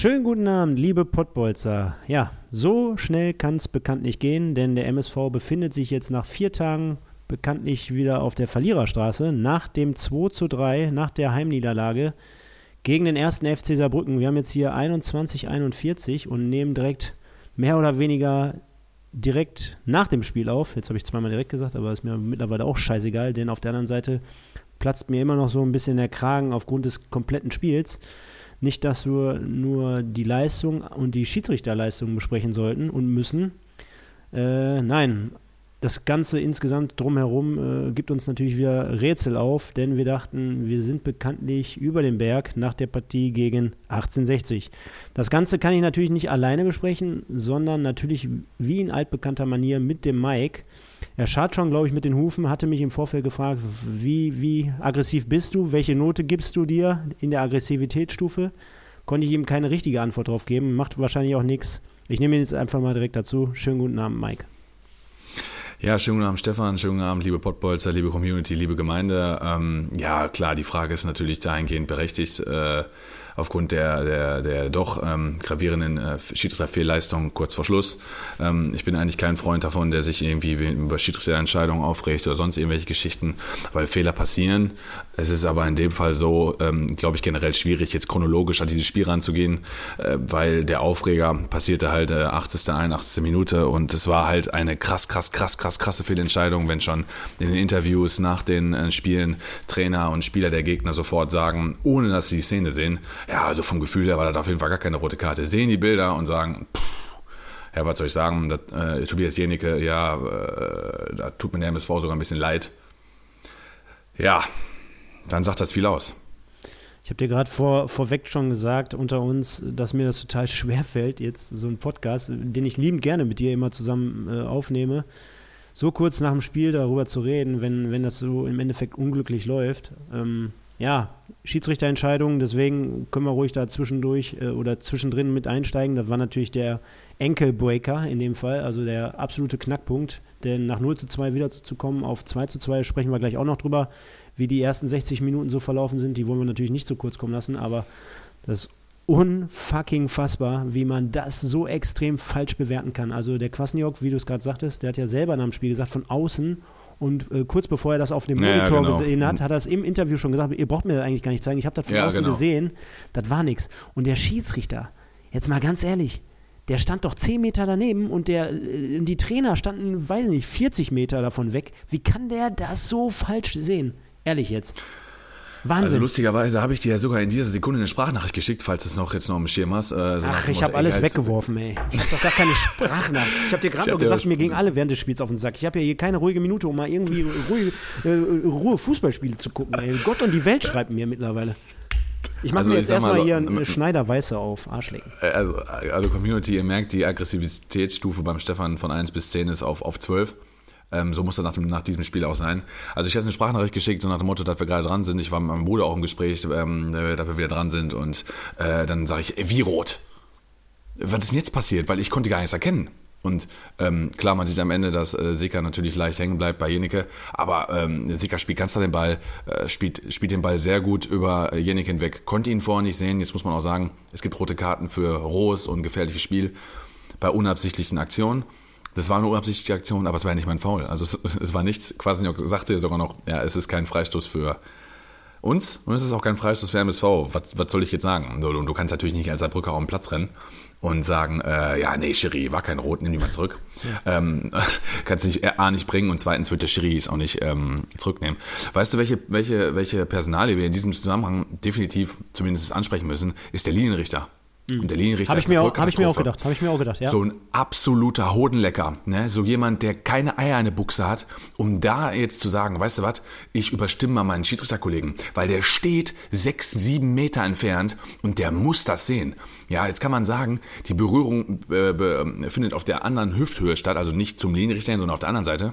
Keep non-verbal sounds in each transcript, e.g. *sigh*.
Schönen guten Abend, liebe Pottbolzer. Ja, so schnell kann es bekanntlich gehen, denn der MSV befindet sich jetzt nach vier Tagen bekanntlich wieder auf der Verliererstraße nach dem 2 zu 3, nach der Heimniederlage gegen den ersten FC Saarbrücken. Wir haben jetzt hier 21:41 und nehmen direkt mehr oder weniger direkt nach dem Spiel auf. Jetzt habe ich zweimal direkt gesagt, aber ist mir mittlerweile auch scheißegal, denn auf der anderen Seite platzt mir immer noch so ein bisschen der Kragen aufgrund des kompletten Spiels. Nicht, dass wir nur die Leistung und die Schiedsrichterleistung besprechen sollten und müssen. Äh, nein, das Ganze insgesamt drumherum äh, gibt uns natürlich wieder Rätsel auf, denn wir dachten, wir sind bekanntlich über den Berg nach der Partie gegen 1860. Das Ganze kann ich natürlich nicht alleine besprechen, sondern natürlich wie in altbekannter Manier mit dem Mike. Er schart schon, glaube ich, mit den Hufen, hatte mich im Vorfeld gefragt, wie, wie aggressiv bist du, welche Note gibst du dir in der Aggressivitätsstufe? Konnte ich ihm keine richtige Antwort drauf geben, macht wahrscheinlich auch nichts. Ich nehme ihn jetzt einfach mal direkt dazu. Schönen guten Abend, Mike. Ja, schönen guten Abend, Stefan. Schönen guten Abend, liebe Pottbolzer, liebe Community, liebe Gemeinde. Ähm, ja, klar, die Frage ist natürlich dahingehend berechtigt. Äh, aufgrund der, der, der doch ähm, gravierenden äh, Schiedsrichterfehlleistung kurz vor Schluss. Ähm, ich bin eigentlich kein Freund davon, der sich irgendwie über Schiedsrichterentscheidungen aufregt oder sonst irgendwelche Geschichten, weil Fehler passieren. Es ist aber in dem Fall so, ähm, glaube ich, generell schwierig, jetzt chronologisch an dieses Spiel ranzugehen, äh, weil der Aufreger passierte halt äh, 80., 81. Minute und es war halt eine krass, krass, krass, krass, krasse Fehlentscheidung, wenn schon in den Interviews nach den äh, Spielen Trainer und Spieler der Gegner sofort sagen, ohne dass sie die Szene sehen, ja, also vom Gefühl her war das auf jeden Fall gar keine rote Karte. Sehen die Bilder und sagen, pff, ja, was soll ich sagen, das, äh, Tobias Jenicke, ja, äh, da tut mir der MSV sogar ein bisschen leid. Ja, dann sagt das viel aus. Ich habe dir gerade vor, vorweg schon gesagt, unter uns, dass mir das total schwer fällt, jetzt so einen Podcast, den ich liebend gerne mit dir immer zusammen äh, aufnehme, so kurz nach dem Spiel darüber zu reden, wenn, wenn das so im Endeffekt unglücklich läuft. Ähm, ja, Schiedsrichterentscheidungen, deswegen können wir ruhig da zwischendurch äh, oder zwischendrin mit einsteigen. Das war natürlich der Enkelbreaker in dem Fall, also der absolute Knackpunkt. Denn nach 0 zu 2 wieder zu kommen auf 2 zu 2 sprechen wir gleich auch noch drüber, wie die ersten 60 Minuten so verlaufen sind. Die wollen wir natürlich nicht zu kurz kommen lassen, aber das ist unfucking fassbar, wie man das so extrem falsch bewerten kann. Also der Kwasniok, wie du es gerade sagtest, der hat ja selber nach dem Spiel gesagt, von außen und äh, kurz bevor er das auf dem Monitor ja, genau. gesehen hat, hat er es im Interview schon gesagt, ihr braucht mir das eigentlich gar nicht zeigen, ich habe das von ja, außen genau. gesehen, das war nichts. Und der Schiedsrichter, jetzt mal ganz ehrlich, der stand doch 10 Meter daneben und der, äh, die Trainer standen, weiß nicht, 40 Meter davon weg. Wie kann der das so falsch sehen? Ehrlich jetzt. Wahnsinn. Also lustigerweise habe ich dir ja sogar in dieser Sekunde eine Sprachnachricht geschickt, falls du es noch jetzt noch im Schirm hast. Äh, so Ach, ich habe alles weggeworfen, ey. Ich habe doch gar keine Sprachnachricht. Ich habe dir gerade noch gesagt, mir ging alle während des Spiels auf den Sack. Ich habe ja hier keine ruhige Minute, um mal irgendwie ruhige, äh, Ruhe Fußballspiele zu gucken. Ey. Gott und die Welt schreibt mir mittlerweile. Ich mache also, mir jetzt erstmal hier eine Schneider Weiße auf, Arschlecken. Äh, also, also Community, ihr merkt, die Aggressivitätsstufe beim Stefan von 1 bis 10 ist auf, auf 12. Ähm, so muss das nach, dem, nach diesem Spiel auch sein. Also ich hatte eine Sprachnachricht geschickt, so nach dem Motto, dass wir gerade dran sind. Ich war mit meinem Bruder auch im Gespräch, ähm, äh, dass wir wieder dran sind. Und äh, dann sage ich, ey, wie rot? Was ist denn jetzt passiert? Weil ich konnte gar nichts erkennen. Und ähm, klar, man sieht am Ende, dass äh, Sika natürlich leicht hängen bleibt bei Jenike, aber ähm, Sika spielt ganz klar den Ball, äh, spielt, spielt den Ball sehr gut über äh, Jenike hinweg, konnte ihn vorher nicht sehen. Jetzt muss man auch sagen, es gibt rote Karten für rohes und gefährliches Spiel bei unabsichtlichen Aktionen. Das war eine unabsichtliche Aktion, aber es war ja nicht mein Foul. Also es, *laughs* es war nichts. Quasi sagte sogar noch, ja, es ist kein Freistoß für uns und es ist auch kein Freistoß für MSV. Was, was soll ich jetzt sagen? Du, du kannst natürlich nicht als Saarbrücker auf den Platz rennen und sagen, äh, ja, nee, Schiri war kein Rot, nimm die mal zurück. Ja. Ähm, *laughs* kannst du nicht, A, nicht bringen und zweitens wird der Schiri es auch nicht ähm, zurücknehmen. Weißt du, welche, welche, welche Personalie wir in diesem Zusammenhang definitiv zumindest ansprechen müssen, ist der Linienrichter. Und der Linienrichter Habe ich, mir auch- hab ich mir auch gedacht. Habe ich mir auch gedacht, ja. So ein absoluter Hodenlecker, ne? So jemand, der keine Eier in der Buchse hat, um da jetzt zu sagen, weißt du was, ich überstimme mal meinen Schiedsrichterkollegen, weil der steht sechs, sieben Meter entfernt und der muss das sehen. Ja, jetzt kann man sagen, die Berührung äh, be, findet auf der anderen Hüfthöhe statt, also nicht zum Linienrichter, sondern auf der anderen Seite.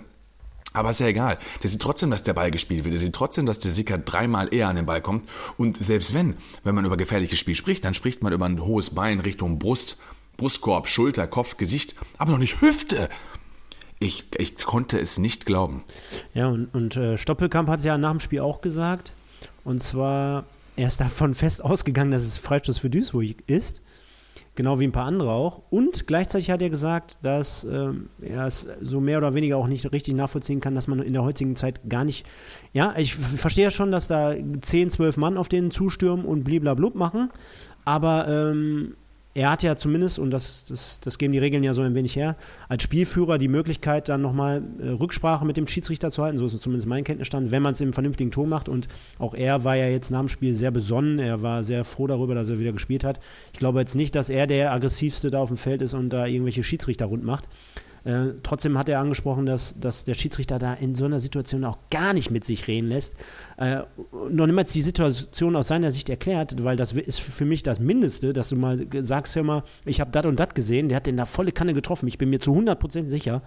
Aber ist ja egal. Der sieht trotzdem, dass der Ball gespielt wird. Der sieht trotzdem, dass der Sicker dreimal eher an den Ball kommt. Und selbst wenn, wenn man über gefährliches Spiel spricht, dann spricht man über ein hohes Bein Richtung Brust, Brustkorb, Schulter, Kopf, Gesicht, aber noch nicht Hüfte. Ich, ich konnte es nicht glauben. Ja, und, und äh, Stoppelkamp hat es ja nach dem Spiel auch gesagt. Und zwar, er ist davon fest ausgegangen, dass es Freistoß für Duisburg ist. Genau wie ein paar andere auch. Und gleichzeitig hat er gesagt, dass ähm, er es so mehr oder weniger auch nicht richtig nachvollziehen kann, dass man in der heutigen Zeit gar nicht. Ja, ich verstehe ja schon, dass da 10, 12 Mann auf den zustürmen und bliblablub machen. Aber ähm, er hat ja zumindest, und das, das, das geben die Regeln ja so ein wenig her, als Spielführer die Möglichkeit, dann nochmal äh, Rücksprache mit dem Schiedsrichter zu halten. So ist es zumindest mein Kenntnisstand, wenn man es im vernünftigen Ton macht. Und auch er war ja jetzt nach dem Spiel sehr besonnen. Er war sehr froh darüber, dass er wieder gespielt hat. Ich glaube jetzt nicht, dass er der aggressivste da auf dem Feld ist und da irgendwelche Schiedsrichter rund macht. Äh, trotzdem hat er angesprochen, dass, dass der Schiedsrichter da in so einer Situation auch gar nicht mit sich reden lässt. Äh, noch niemals die Situation aus seiner Sicht erklärt, weil das ist für mich das Mindeste, dass du mal sagst, hör mal, ich habe das und das gesehen, der hat den da volle Kanne getroffen. Ich bin mir zu 100% sicher.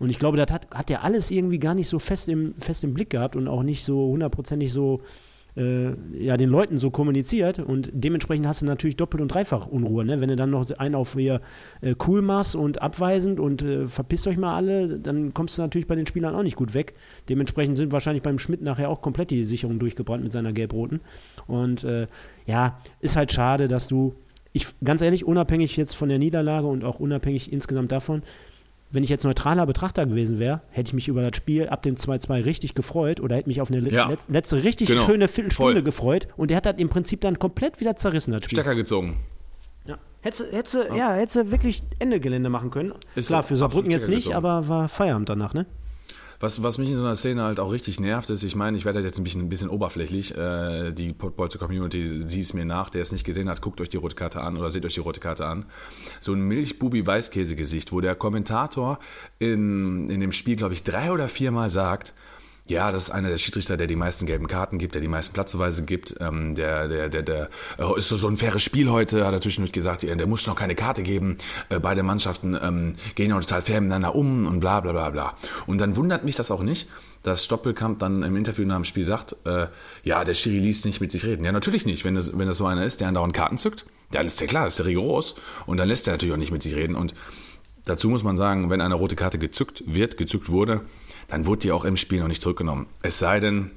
Und ich glaube, das hat, hat er alles irgendwie gar nicht so fest im, fest im Blick gehabt und auch nicht so hundertprozentig so äh, ja, den Leuten so kommuniziert und dementsprechend hast du natürlich doppelt und dreifach Unruhe, ne? Wenn du dann noch einen auf hier äh, cool machst und abweisend und äh, verpisst euch mal alle, dann kommst du natürlich bei den Spielern auch nicht gut weg. Dementsprechend sind wahrscheinlich beim Schmidt nachher auch komplett die Sicherungen durchgebrannt mit seiner Gelb-Roten. Und äh, ja, ist halt schade, dass du, ich ganz ehrlich, unabhängig jetzt von der Niederlage und auch unabhängig insgesamt davon, wenn ich jetzt neutraler Betrachter gewesen wäre, hätte ich mich über das Spiel ab dem 2-2 richtig gefreut oder hätte mich auf eine Ja. letz- letzte richtig Genau. schöne Viertelstunde Voll. gefreut und der hat das im Prinzip dann komplett wieder zerrissen, das Spiel. Stecker gezogen. Ja. Hättest, du- ja, hättest du wirklich Ende Gelände machen können. Ist Klar, für Saarbrücken jetzt nicht, Stecker aber war Feierabend danach, ne? Was, was mich in so einer Szene halt auch richtig nervt, ist, ich meine, ich werde jetzt ein bisschen, ein bisschen oberflächlich. Äh, die Bolzer Community sieht es mir nach, der es nicht gesehen hat, guckt euch die rote Karte an oder seht euch die rote Karte an. So ein Milchbubi-Weißkäse-Gesicht, wo der Kommentator in, in dem Spiel, glaube ich, drei oder viermal sagt, ja, das ist einer der Schiedsrichter, der die meisten gelben Karten gibt, der die meisten Platzverweise gibt. Ähm, der, der, der, der äh, ist so, ein faires Spiel heute, hat er zwischendurch gesagt, ja, der muss noch keine Karte geben. Äh, beide Mannschaften ähm, gehen ja total fair miteinander um und bla bla bla bla. Und dann wundert mich das auch nicht, dass Stoppelkamp dann im Interview nach dem Spiel sagt, äh, ja, der Schiri liest nicht mit sich reden. Ja, natürlich nicht. Wenn das, wenn das so einer ist, der andauernd Karten zückt, dann ist der klar, ist der rigoros. Und dann lässt er natürlich auch nicht mit sich reden. Und Dazu muss man sagen, wenn eine rote Karte gezückt wird, gezückt wurde, dann wurde die auch im Spiel noch nicht zurückgenommen. Es sei denn,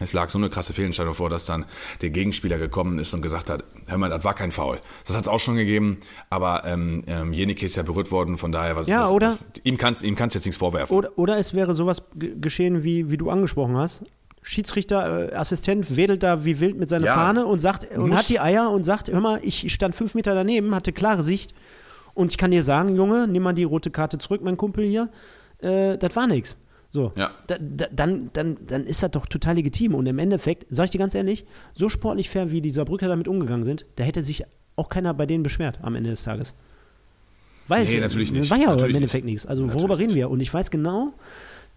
es lag so eine krasse Fehlentscheidung vor, dass dann der Gegenspieler gekommen ist und gesagt hat, hör mal, das war kein Foul. Das hat es auch schon gegeben, aber ähm, ähm, Jenike ist ja berührt worden, von daher, was, Ja, was, oder- was ihm kannst ihm kannst jetzt nichts vorwerfen. Oder, oder es wäre sowas ge- geschehen, wie, wie du angesprochen hast. Schiedsrichter, äh, Assistent wedelt da wie wild mit seiner Ja, Fahne und sagt und hat die Eier und sagt, hör mal, ich stand fünf Meter daneben, hatte klare Sicht und ich kann dir sagen, Junge, nimm mal die rote Karte zurück, mein Kumpel hier, äh, das war nix. So, Ja. da, da, dann, dann, dann ist das doch total legitim. Und im Endeffekt, sag ich dir ganz ehrlich, so sportlich fair, wie die Saarbrücker damit umgegangen sind, da hätte sich auch keiner bei denen beschwert am Ende des Tages. Weil Nee, natürlich nicht. War ja Natürlich im Endeffekt nichts. Also worüber Natürlich reden wir? Und ich weiß genau,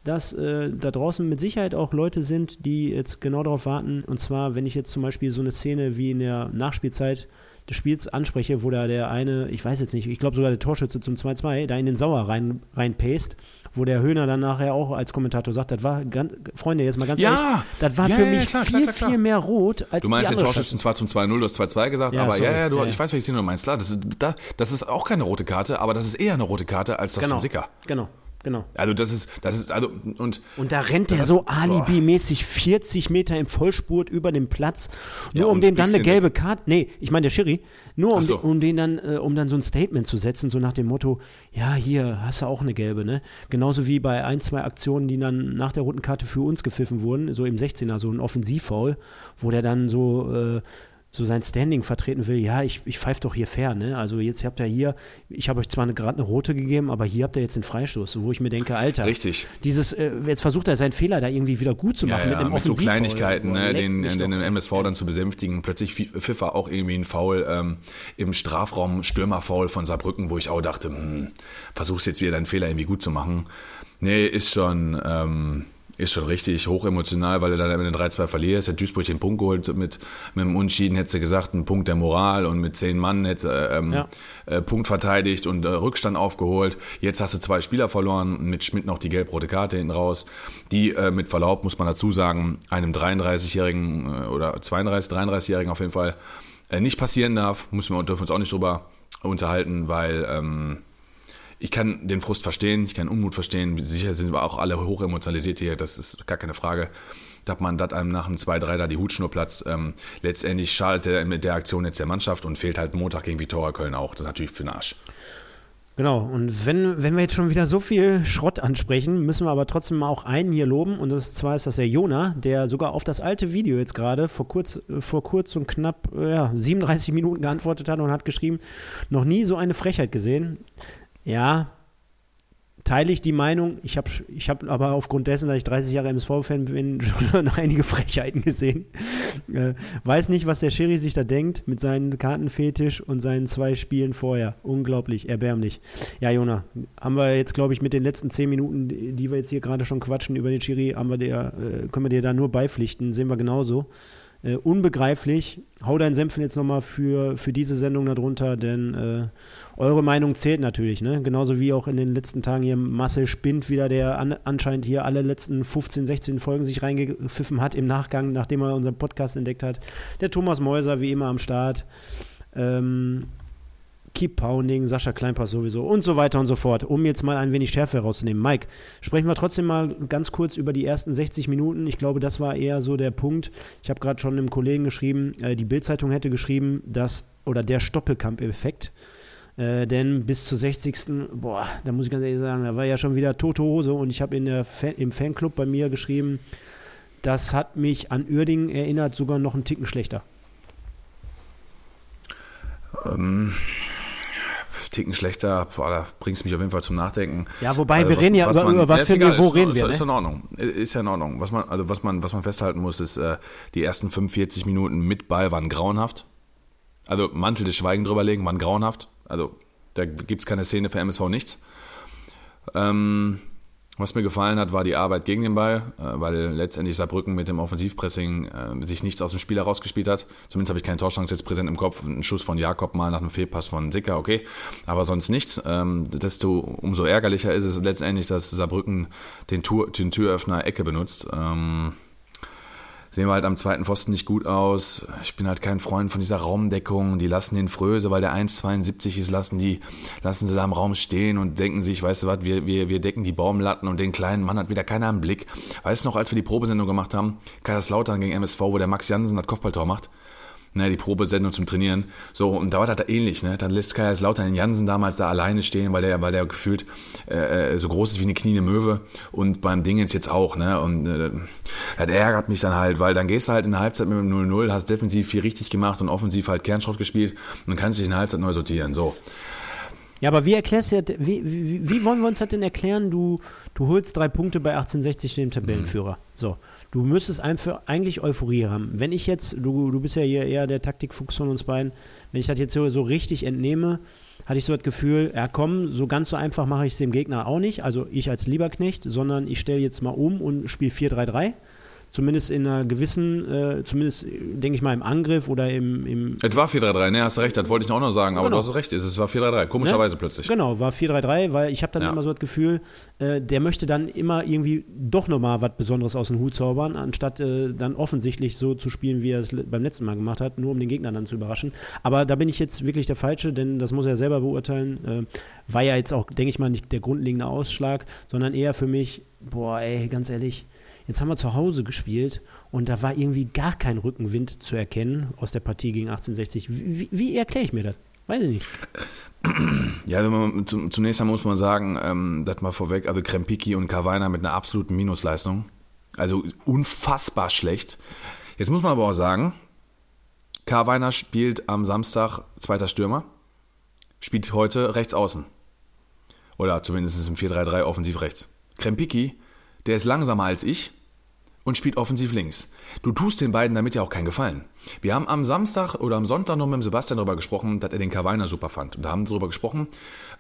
dass äh, da draußen mit Sicherheit auch Leute sind, die jetzt genau darauf warten. Und zwar, wenn ich jetzt zum Beispiel so eine Szene wie in der Nachspielzeit des Spiels anspreche, wo da der eine, ich weiß jetzt nicht, ich glaube sogar der Torschütze zum 2-2, da in den Sauer rein, reinpäst, wo der Höhner dann nachher auch als Kommentator sagt, das war, ganz, Freunde, jetzt mal ganz Ja! ehrlich, das war Ja, für ja, mich klar, viel, klar, klar, klar. viel mehr rot als Du meinst die den andere Torschützen zwar zum 2-0, du hast 2-2 gesagt, Ja, aber sorry. ja, ja, du, ich weiß, welches Szene du meinst. Klar, das ist, da, das ist auch keine rote Karte, aber das ist eher eine rote Karte als das Genau, vom Sicker. genau, genau. Also das ist, das ist, also, und Und da rennt er so alibimäßig 40 Meter im Vollspurt über den Platz, nur Ja, um dem dann eine den gelbe Karte, nee, ich meine der Schiri, nur um, so. den, um den dann, äh, um dann so ein Statement zu setzen, so nach dem Motto, ja, hier hast du auch eine gelbe, ne? Genauso wie bei ein, zwei Aktionen, die dann nach der roten Karte für uns gepfiffen wurden, so im 16er, so ein Offensivfoul, wo der dann so, äh, so sein Standing vertreten will, ja, ich, ich pfeife doch hier fair, ne? Also jetzt habt ihr hier, ich habe euch zwar gerade eine rote gegeben, aber hier habt ihr jetzt den Freistoß, wo ich mir denke, Alter, Richtig. dieses, äh, jetzt versucht er seinen Fehler da irgendwie wieder gut zu machen Ja, ja, mit einem mit so. Kleinigkeiten, ne, den, den. MSV dann zu besänftigen. Plötzlich pfiff er auch irgendwie ein Foul ähm, im Strafraum, Stürmerfoul von Saarbrücken, wo ich auch dachte, hm, versuchst jetzt wieder deinen Fehler irgendwie gut zu machen. Nee, ist schon, ähm, ist schon richtig hochemotional, weil du dann am Ende 3-2 verlierst. Hat Duisburg den Punkt geholt mit, mit dem Unschieden, hätte sie gesagt, ein Punkt der Moral und mit zehn Mann hätte sie, ähm, Ja. äh, Punkt verteidigt und äh, Rückstand aufgeholt. Jetzt hast du zwei Spieler verloren, mit Schmidt noch die gelb-rote Karte hinten raus, die äh, mit Verlaub, muss man dazu sagen, einem 33-Jährigen äh, oder 32, 33-Jährigen auf jeden Fall äh, nicht passieren darf. Müssen wir, dürfen uns auch nicht drüber unterhalten, weil ähm, ich kann den Frust verstehen, ich kann Unmut verstehen. Sicher sind wir auch alle hoch emotionalisiert hier, das ist gar keine Frage. Dass man das einem nach dem 2-3 da die Hutschnur platzt. Ähm, letztendlich schadet der, mit der Aktion jetzt der Mannschaft und fehlt halt Montag gegen Viktoria Köln auch. Das ist natürlich für den Arsch. Genau, und wenn, wenn wir jetzt schon wieder so viel Schrott ansprechen, müssen wir aber trotzdem mal auch einen hier loben. Und das zwar ist das der Jona, der sogar auf das alte Video jetzt gerade vor kurz, vor kurz und knapp ja, 37 Minuten geantwortet hat und hat geschrieben, noch nie so eine Frechheit gesehen. Ja, teile ich die Meinung. Ich habe ich hab aber aufgrund dessen, dass ich 30 Jahre MSV-Fan bin, *laughs* schon einige Frechheiten gesehen. Äh, weiß nicht, was der Schiri sich da denkt mit seinem Kartenfetisch und seinen zwei Spielen vorher. Unglaublich, erbärmlich. Ja, Jona, haben wir jetzt, glaube ich, mit den letzten 10 Minuten, die die wir jetzt hier gerade schon quatschen über den Schiri, haben wir der, äh, können wir dir da nur beipflichten. Sehen wir genauso. Äh, unbegreiflich. Hau deinen Senfen jetzt nochmal für, für diese Sendung darunter, denn äh, eure Meinung zählt natürlich, ne? Genauso wie auch in den letzten Tagen hier Marcel Spind wieder, der an, anscheinend hier alle letzten 15, 16 Folgen sich reingepfiffen hat im Nachgang, nachdem er unseren Podcast entdeckt hat. Der Thomas Mäuser wie immer am Start. Ähm, Keep Pounding, Sascha Kleinpass sowieso und so weiter und so fort, um jetzt mal ein wenig Schärfe herauszunehmen. Mike, sprechen wir trotzdem mal ganz kurz über die ersten 60 Minuten. Ich glaube, das war eher so der Punkt. Ich habe gerade schon einem Kollegen geschrieben, äh, die Bildzeitung hätte geschrieben, dass, oder der Stoppelkamp-Effekt, äh, denn bis zur 60. Boah, da muss ich ganz ehrlich sagen, da war ja schon wieder tote Hose und ich habe in der Fan, im Fanclub bei mir geschrieben, das hat mich an Uerdingen erinnert, sogar noch einen Ticken schlechter. Ähm, Ticken schlechter, boah, da bringst mich auf jeden Fall zum Nachdenken. Ja, wobei, Äh, wir reden ja was über, man- über was für egal, Niveau ist, reden ist, wir, Ist ne? in Ordnung. Ist ja in Ordnung. Was man, also was man, was man festhalten muss, ist, äh, die ersten 45 Minuten mit Ball waren grauenhaft. Also Mantel des Schweigen drüberlegen, waren grauenhaft. Also da gibt es keine Szene für MSV nichts. Ähm, was mir gefallen hat, war die Arbeit gegen den Ball, äh, weil letztendlich Saarbrücken mit dem Offensivpressing äh, sich nichts aus dem Spiel herausgespielt hat. Zumindest habe ich keine Torchance jetzt präsent im Kopf. Ein Schuss von Jakob mal nach einem Fehlpass von Sicker, okay. Aber sonst nichts. Ähm, desto umso ärgerlicher ist es letztendlich, dass Saarbrücken den, Tour, den Türöffner Ecke benutzt. Sehen wir halt am zweiten Pfosten nicht gut aus. Ich bin halt kein Freund von dieser Raumdeckung. Die lassen den Fröse, weil der 1,72 ist, lassen die, lassen sie da im Raum stehen und denken sich, weißt du was, wir, wir, wir decken die Baumlatten und den kleinen Mann hat wieder keiner im Blick. Weißt du noch, als wir die Probesendung gemacht haben, Kaiserslautern gegen MSV, wo der Max Jansen das Kopfballtor macht? Ne, die Probesendung zum Trainieren. So, und da war das da ähnlich, ne? Dann lässt Kaiserslautern den Jansen damals da alleine stehen, weil der, weil der gefühlt äh, so groß ist wie eine Knie eine Möwe und beim Dingens jetzt auch, ne? Und äh, das ärgert mich dann halt, weil dann gehst du halt in der Halbzeit mit dem 0-0, hast defensiv viel richtig gemacht und offensiv halt Kernschrott gespielt und kannst dich in der Halbzeit neu sortieren. So. Ja, aber wie erklärst du wie, wie, wie wollen wir uns das denn erklären? Du, du holst drei Punkte bei 1860 dem Tabellenführer. So. Du müsstest einfach eigentlich Euphorie haben. Wenn ich jetzt, du, du bist ja hier eher der Taktikfuchs von uns beiden, wenn ich das jetzt so, so richtig entnehme, hatte ich so das Gefühl, ja komm, so ganz so einfach mache ich es dem Gegner auch nicht, also ich als Lieberknecht, sondern ich stelle jetzt mal um und spiele 4-3-3. Zumindest in einer gewissen, äh, zumindest äh, denke ich mal im Angriff oder im, im Es war 4-3-3, ne, hast du recht, das wollte ich auch noch sagen, aber Genau. du hast recht, es war 4-3-3, komischerweise plötzlich. Genau, war 4-3-3, weil ich habe dann Ja. immer so das Gefühl, äh, der möchte dann immer irgendwie doch nochmal was Besonderes aus dem Hut zaubern, anstatt äh, dann offensichtlich so zu spielen, wie er es beim letzten Mal gemacht hat, nur um den Gegner dann zu überraschen. Aber da bin ich jetzt wirklich der Falsche, denn das muss er selber beurteilen. Äh, war ja jetzt auch, denke ich mal, nicht der grundlegende Ausschlag, sondern eher für mich, boah, ey, ganz ehrlich, jetzt haben wir zu Hause gespielt und da war irgendwie gar kein Rückenwind zu erkennen aus der Partie gegen 1860. Wie, wie, erkläre ich mir das? Weiß ich nicht. Ja, man, zu- zunächst einmal muss man sagen, ähm, das mal vorweg, also Krempiki und Kavaina mit einer absoluten Minusleistung. Also unfassbar schlecht. Jetzt muss man aber auch sagen, Karweiner spielt am Samstag zweiter Stürmer, spielt heute rechts außen. Oder zumindest im 4-3-3 offensiv rechts. Krempiki, der ist langsamer als ich und spielt offensiv links. Du tust den beiden damit ja auch keinen Gefallen. Wir haben am Samstag oder am Sonntag noch mit dem Sebastian darüber gesprochen, dass er den Karweiner super fand. Und da haben wir darüber gesprochen,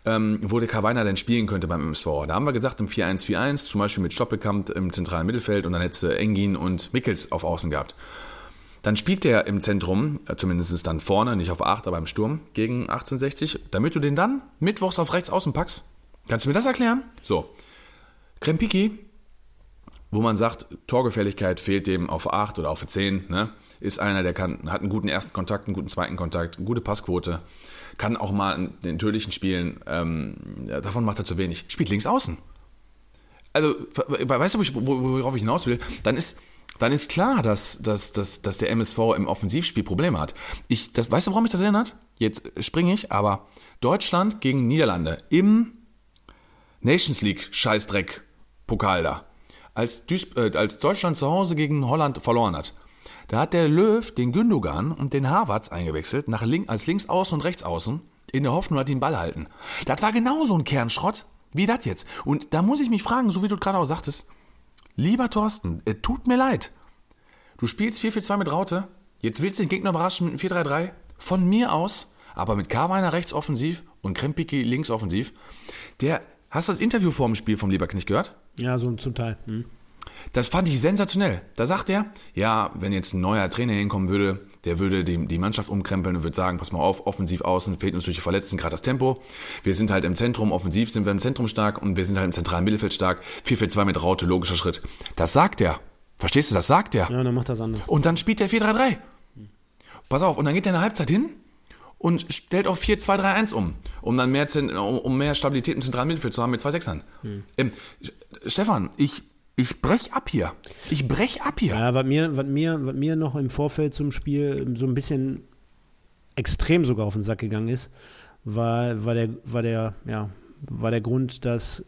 ähm, wo der Karweiner denn spielen könnte beim MSV. Da haben wir gesagt, im 4-1-4-1, zum Beispiel mit Stoppelkamp im zentralen Mittelfeld und dann hättest du Engin und Mickels auf Außen gehabt. Dann spielt der im Zentrum, äh, zumindest dann vorne, nicht auf 8, aber im Sturm gegen 1860, damit du den dann mittwochs auf rechts außen packst. Kannst du mir das erklären? So. Krempiki, wo man sagt, Torgefälligkeit fehlt dem auf 8 oder auf 10, ne? ist einer, der kann, hat einen guten ersten Kontakt, einen guten zweiten Kontakt, eine gute Passquote, kann auch mal den tödlichen spielen, ähm, davon macht er zu wenig. Spielt links außen. Also, weißt du, worauf ich hinaus will? Dann ist, dann ist klar, dass, dass, dass, dass der MSV im Offensivspiel Probleme hat. Ich, das, weißt du, warum mich das erinnert? Jetzt springe ich, aber Deutschland gegen Niederlande im Nations League Scheißdreck Pokal da. Als, Duis, äh, als Deutschland zu Hause gegen Holland verloren hat, da hat der Löw den Gündogan und den Harvards eingewechselt, nach link, als links außen und rechts außen, in der Hoffnung, dass die den Ball halten. Das war genauso ein Kernschrott wie das jetzt. Und da muss ich mich fragen, so wie du gerade auch sagtest, lieber Thorsten, es tut mir leid. Du spielst 4-4-2 mit Raute, jetzt willst du den Gegner überraschen mit einem 4-3-3, von mir aus, aber mit Karweiner rechts offensiv und Krempiki links offensiv. Der Hast du das Interview vor dem Spiel vom Lieberknecht gehört? Ja, so zum Teil. Hm. Das fand ich sensationell. Da sagt er, ja, wenn jetzt ein neuer Trainer hinkommen würde, der würde die, die Mannschaft umkrempeln und würde sagen, pass mal auf, offensiv außen, fehlt uns durch die Verletzten gerade das Tempo. Wir sind halt im Zentrum, offensiv sind wir im Zentrum stark und wir sind halt im zentralen Mittelfeld stark. 4-4-2 mit Raute, logischer Schritt. Das sagt er. Verstehst du, das sagt er. Ja, dann macht das anders. Und dann spielt er 4-3-3. Pass auf, und dann geht er in der Halbzeit hin und stellt auf 4-2-3-1 um, um dann mehr, um mehr Stabilität im zentralen Mittelfeld zu haben mit zwei Sechsern. Hm. Ähm, Stefan, ich, ich brech ab hier. Ich brech ab hier. Ja, was mir, was, mir, was mir noch im Vorfeld zum Spiel so ein bisschen extrem sogar auf den Sack gegangen ist, war, war, der, war, der, ja, war der Grund, dass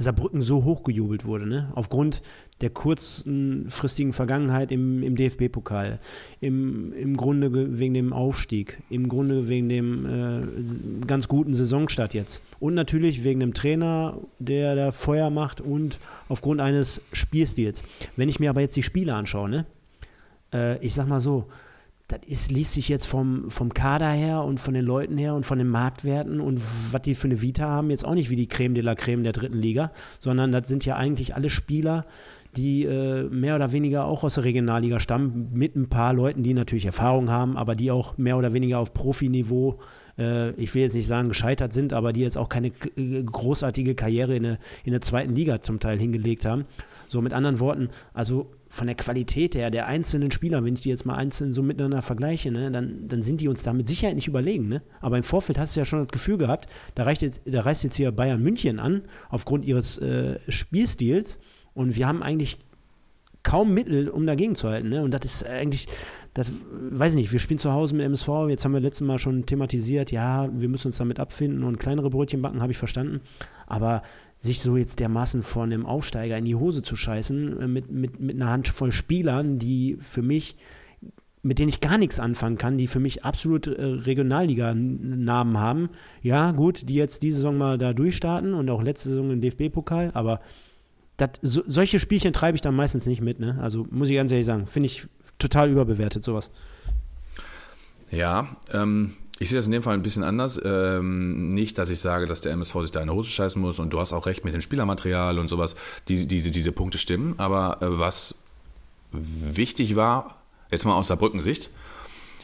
Saarbrücken so hochgejubelt wurde, ne? aufgrund der kurzfristigen Vergangenheit im, im DFB-Pokal, im, im Grunde wegen dem Aufstieg, im Grunde wegen dem äh, ganz guten Saisonstart jetzt und natürlich wegen dem Trainer, der da Feuer macht und aufgrund eines Spielstils. Wenn ich mir aber jetzt die Spiele anschaue, ne? Äh, ich sag mal so, das ist, liest sich jetzt vom, vom Kader her und von den Leuten her und von den Marktwerten und was die für eine Vita haben, jetzt auch nicht wie die Creme de la Creme der dritten Liga, sondern das sind ja eigentlich alle Spieler, die äh, mehr oder weniger auch aus der Regionalliga stammen, mit ein paar Leuten, die natürlich Erfahrung haben, aber die auch mehr oder weniger auf Profiniveau, äh, ich will jetzt nicht sagen gescheitert sind, aber die jetzt auch keine äh, großartige Karriere in der, in der zweiten Liga zum Teil hingelegt haben. So mit anderen Worten, also von der Qualität her der einzelnen Spieler, wenn ich die jetzt mal einzeln so miteinander vergleiche, ne, dann, dann sind die uns da mit Sicherheit nicht überlegen. Ne? Aber im Vorfeld hast du ja schon das Gefühl gehabt, da, reicht jetzt, da reist jetzt hier Bayern München an, aufgrund ihres äh, Spielstils. Und wir haben eigentlich kaum Mittel, um dagegen zu halten. Ne? Und das ist eigentlich, das weiß ich nicht, wir spielen zu Hause mit MSV, jetzt haben wir letztes Mal schon thematisiert, ja, wir müssen uns damit abfinden und kleinere Brötchen backen, habe ich verstanden. Aber sich so jetzt dermaßen vor einem Aufsteiger in die Hose zu scheißen, äh, mit, mit, mit einer Handvoll Spielern, die für mich, mit denen ich gar nichts anfangen kann, die für mich absolut äh, Regionalliga-Namen haben. Ja, gut, die jetzt diese Saison mal da durchstarten und auch letzte Saison im DFB-Pokal, aber dat, so, solche Spielchen treibe ich dann meistens nicht mit, ne? Also muss ich ganz ehrlich sagen, finde ich total überbewertet, sowas. Ja, ähm, ich sehe das in dem Fall ein bisschen anders. Ähm, nicht, dass ich sage, dass der MSV sich da in der Hose scheißen muss und du hast auch recht mit dem Spielermaterial und sowas. Diese, diese, diese Punkte stimmen. Aber äh, was wichtig war, jetzt mal aus Saarbrücken-Sicht,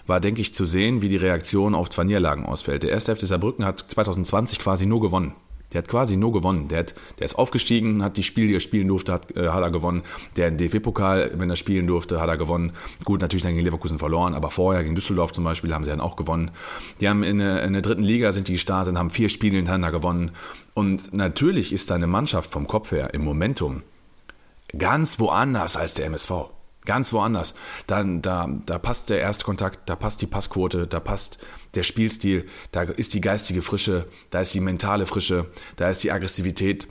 war, denke ich, zu sehen, wie die Reaktion auf zwei Niederlagen ausfällt. Der erste FC Saarbrücken hat 2020 quasi nur gewonnen. Der hat quasi nur gewonnen. Der, hat, der ist aufgestiegen, hat die Spiele, die er spielen durfte, hat, äh, hat er gewonnen. Der im DFB-Pokal, wenn er spielen durfte, hat er gewonnen. Gut, natürlich dann gegen Leverkusen verloren, aber vorher gegen Düsseldorf zum Beispiel haben sie dann auch gewonnen. Die haben in der, in der dritten Liga sind die gestartet und haben vier Spiele hintereinander gewonnen. Und natürlich ist seine Mannschaft vom Kopf her im Momentum ganz woanders als der MSV. Ganz woanders. Dann, da, da passt der Erstkontakt, da passt die Passquote, da passt der Spielstil, da ist die geistige Frische, da ist die mentale Frische, da ist die Aggressivität.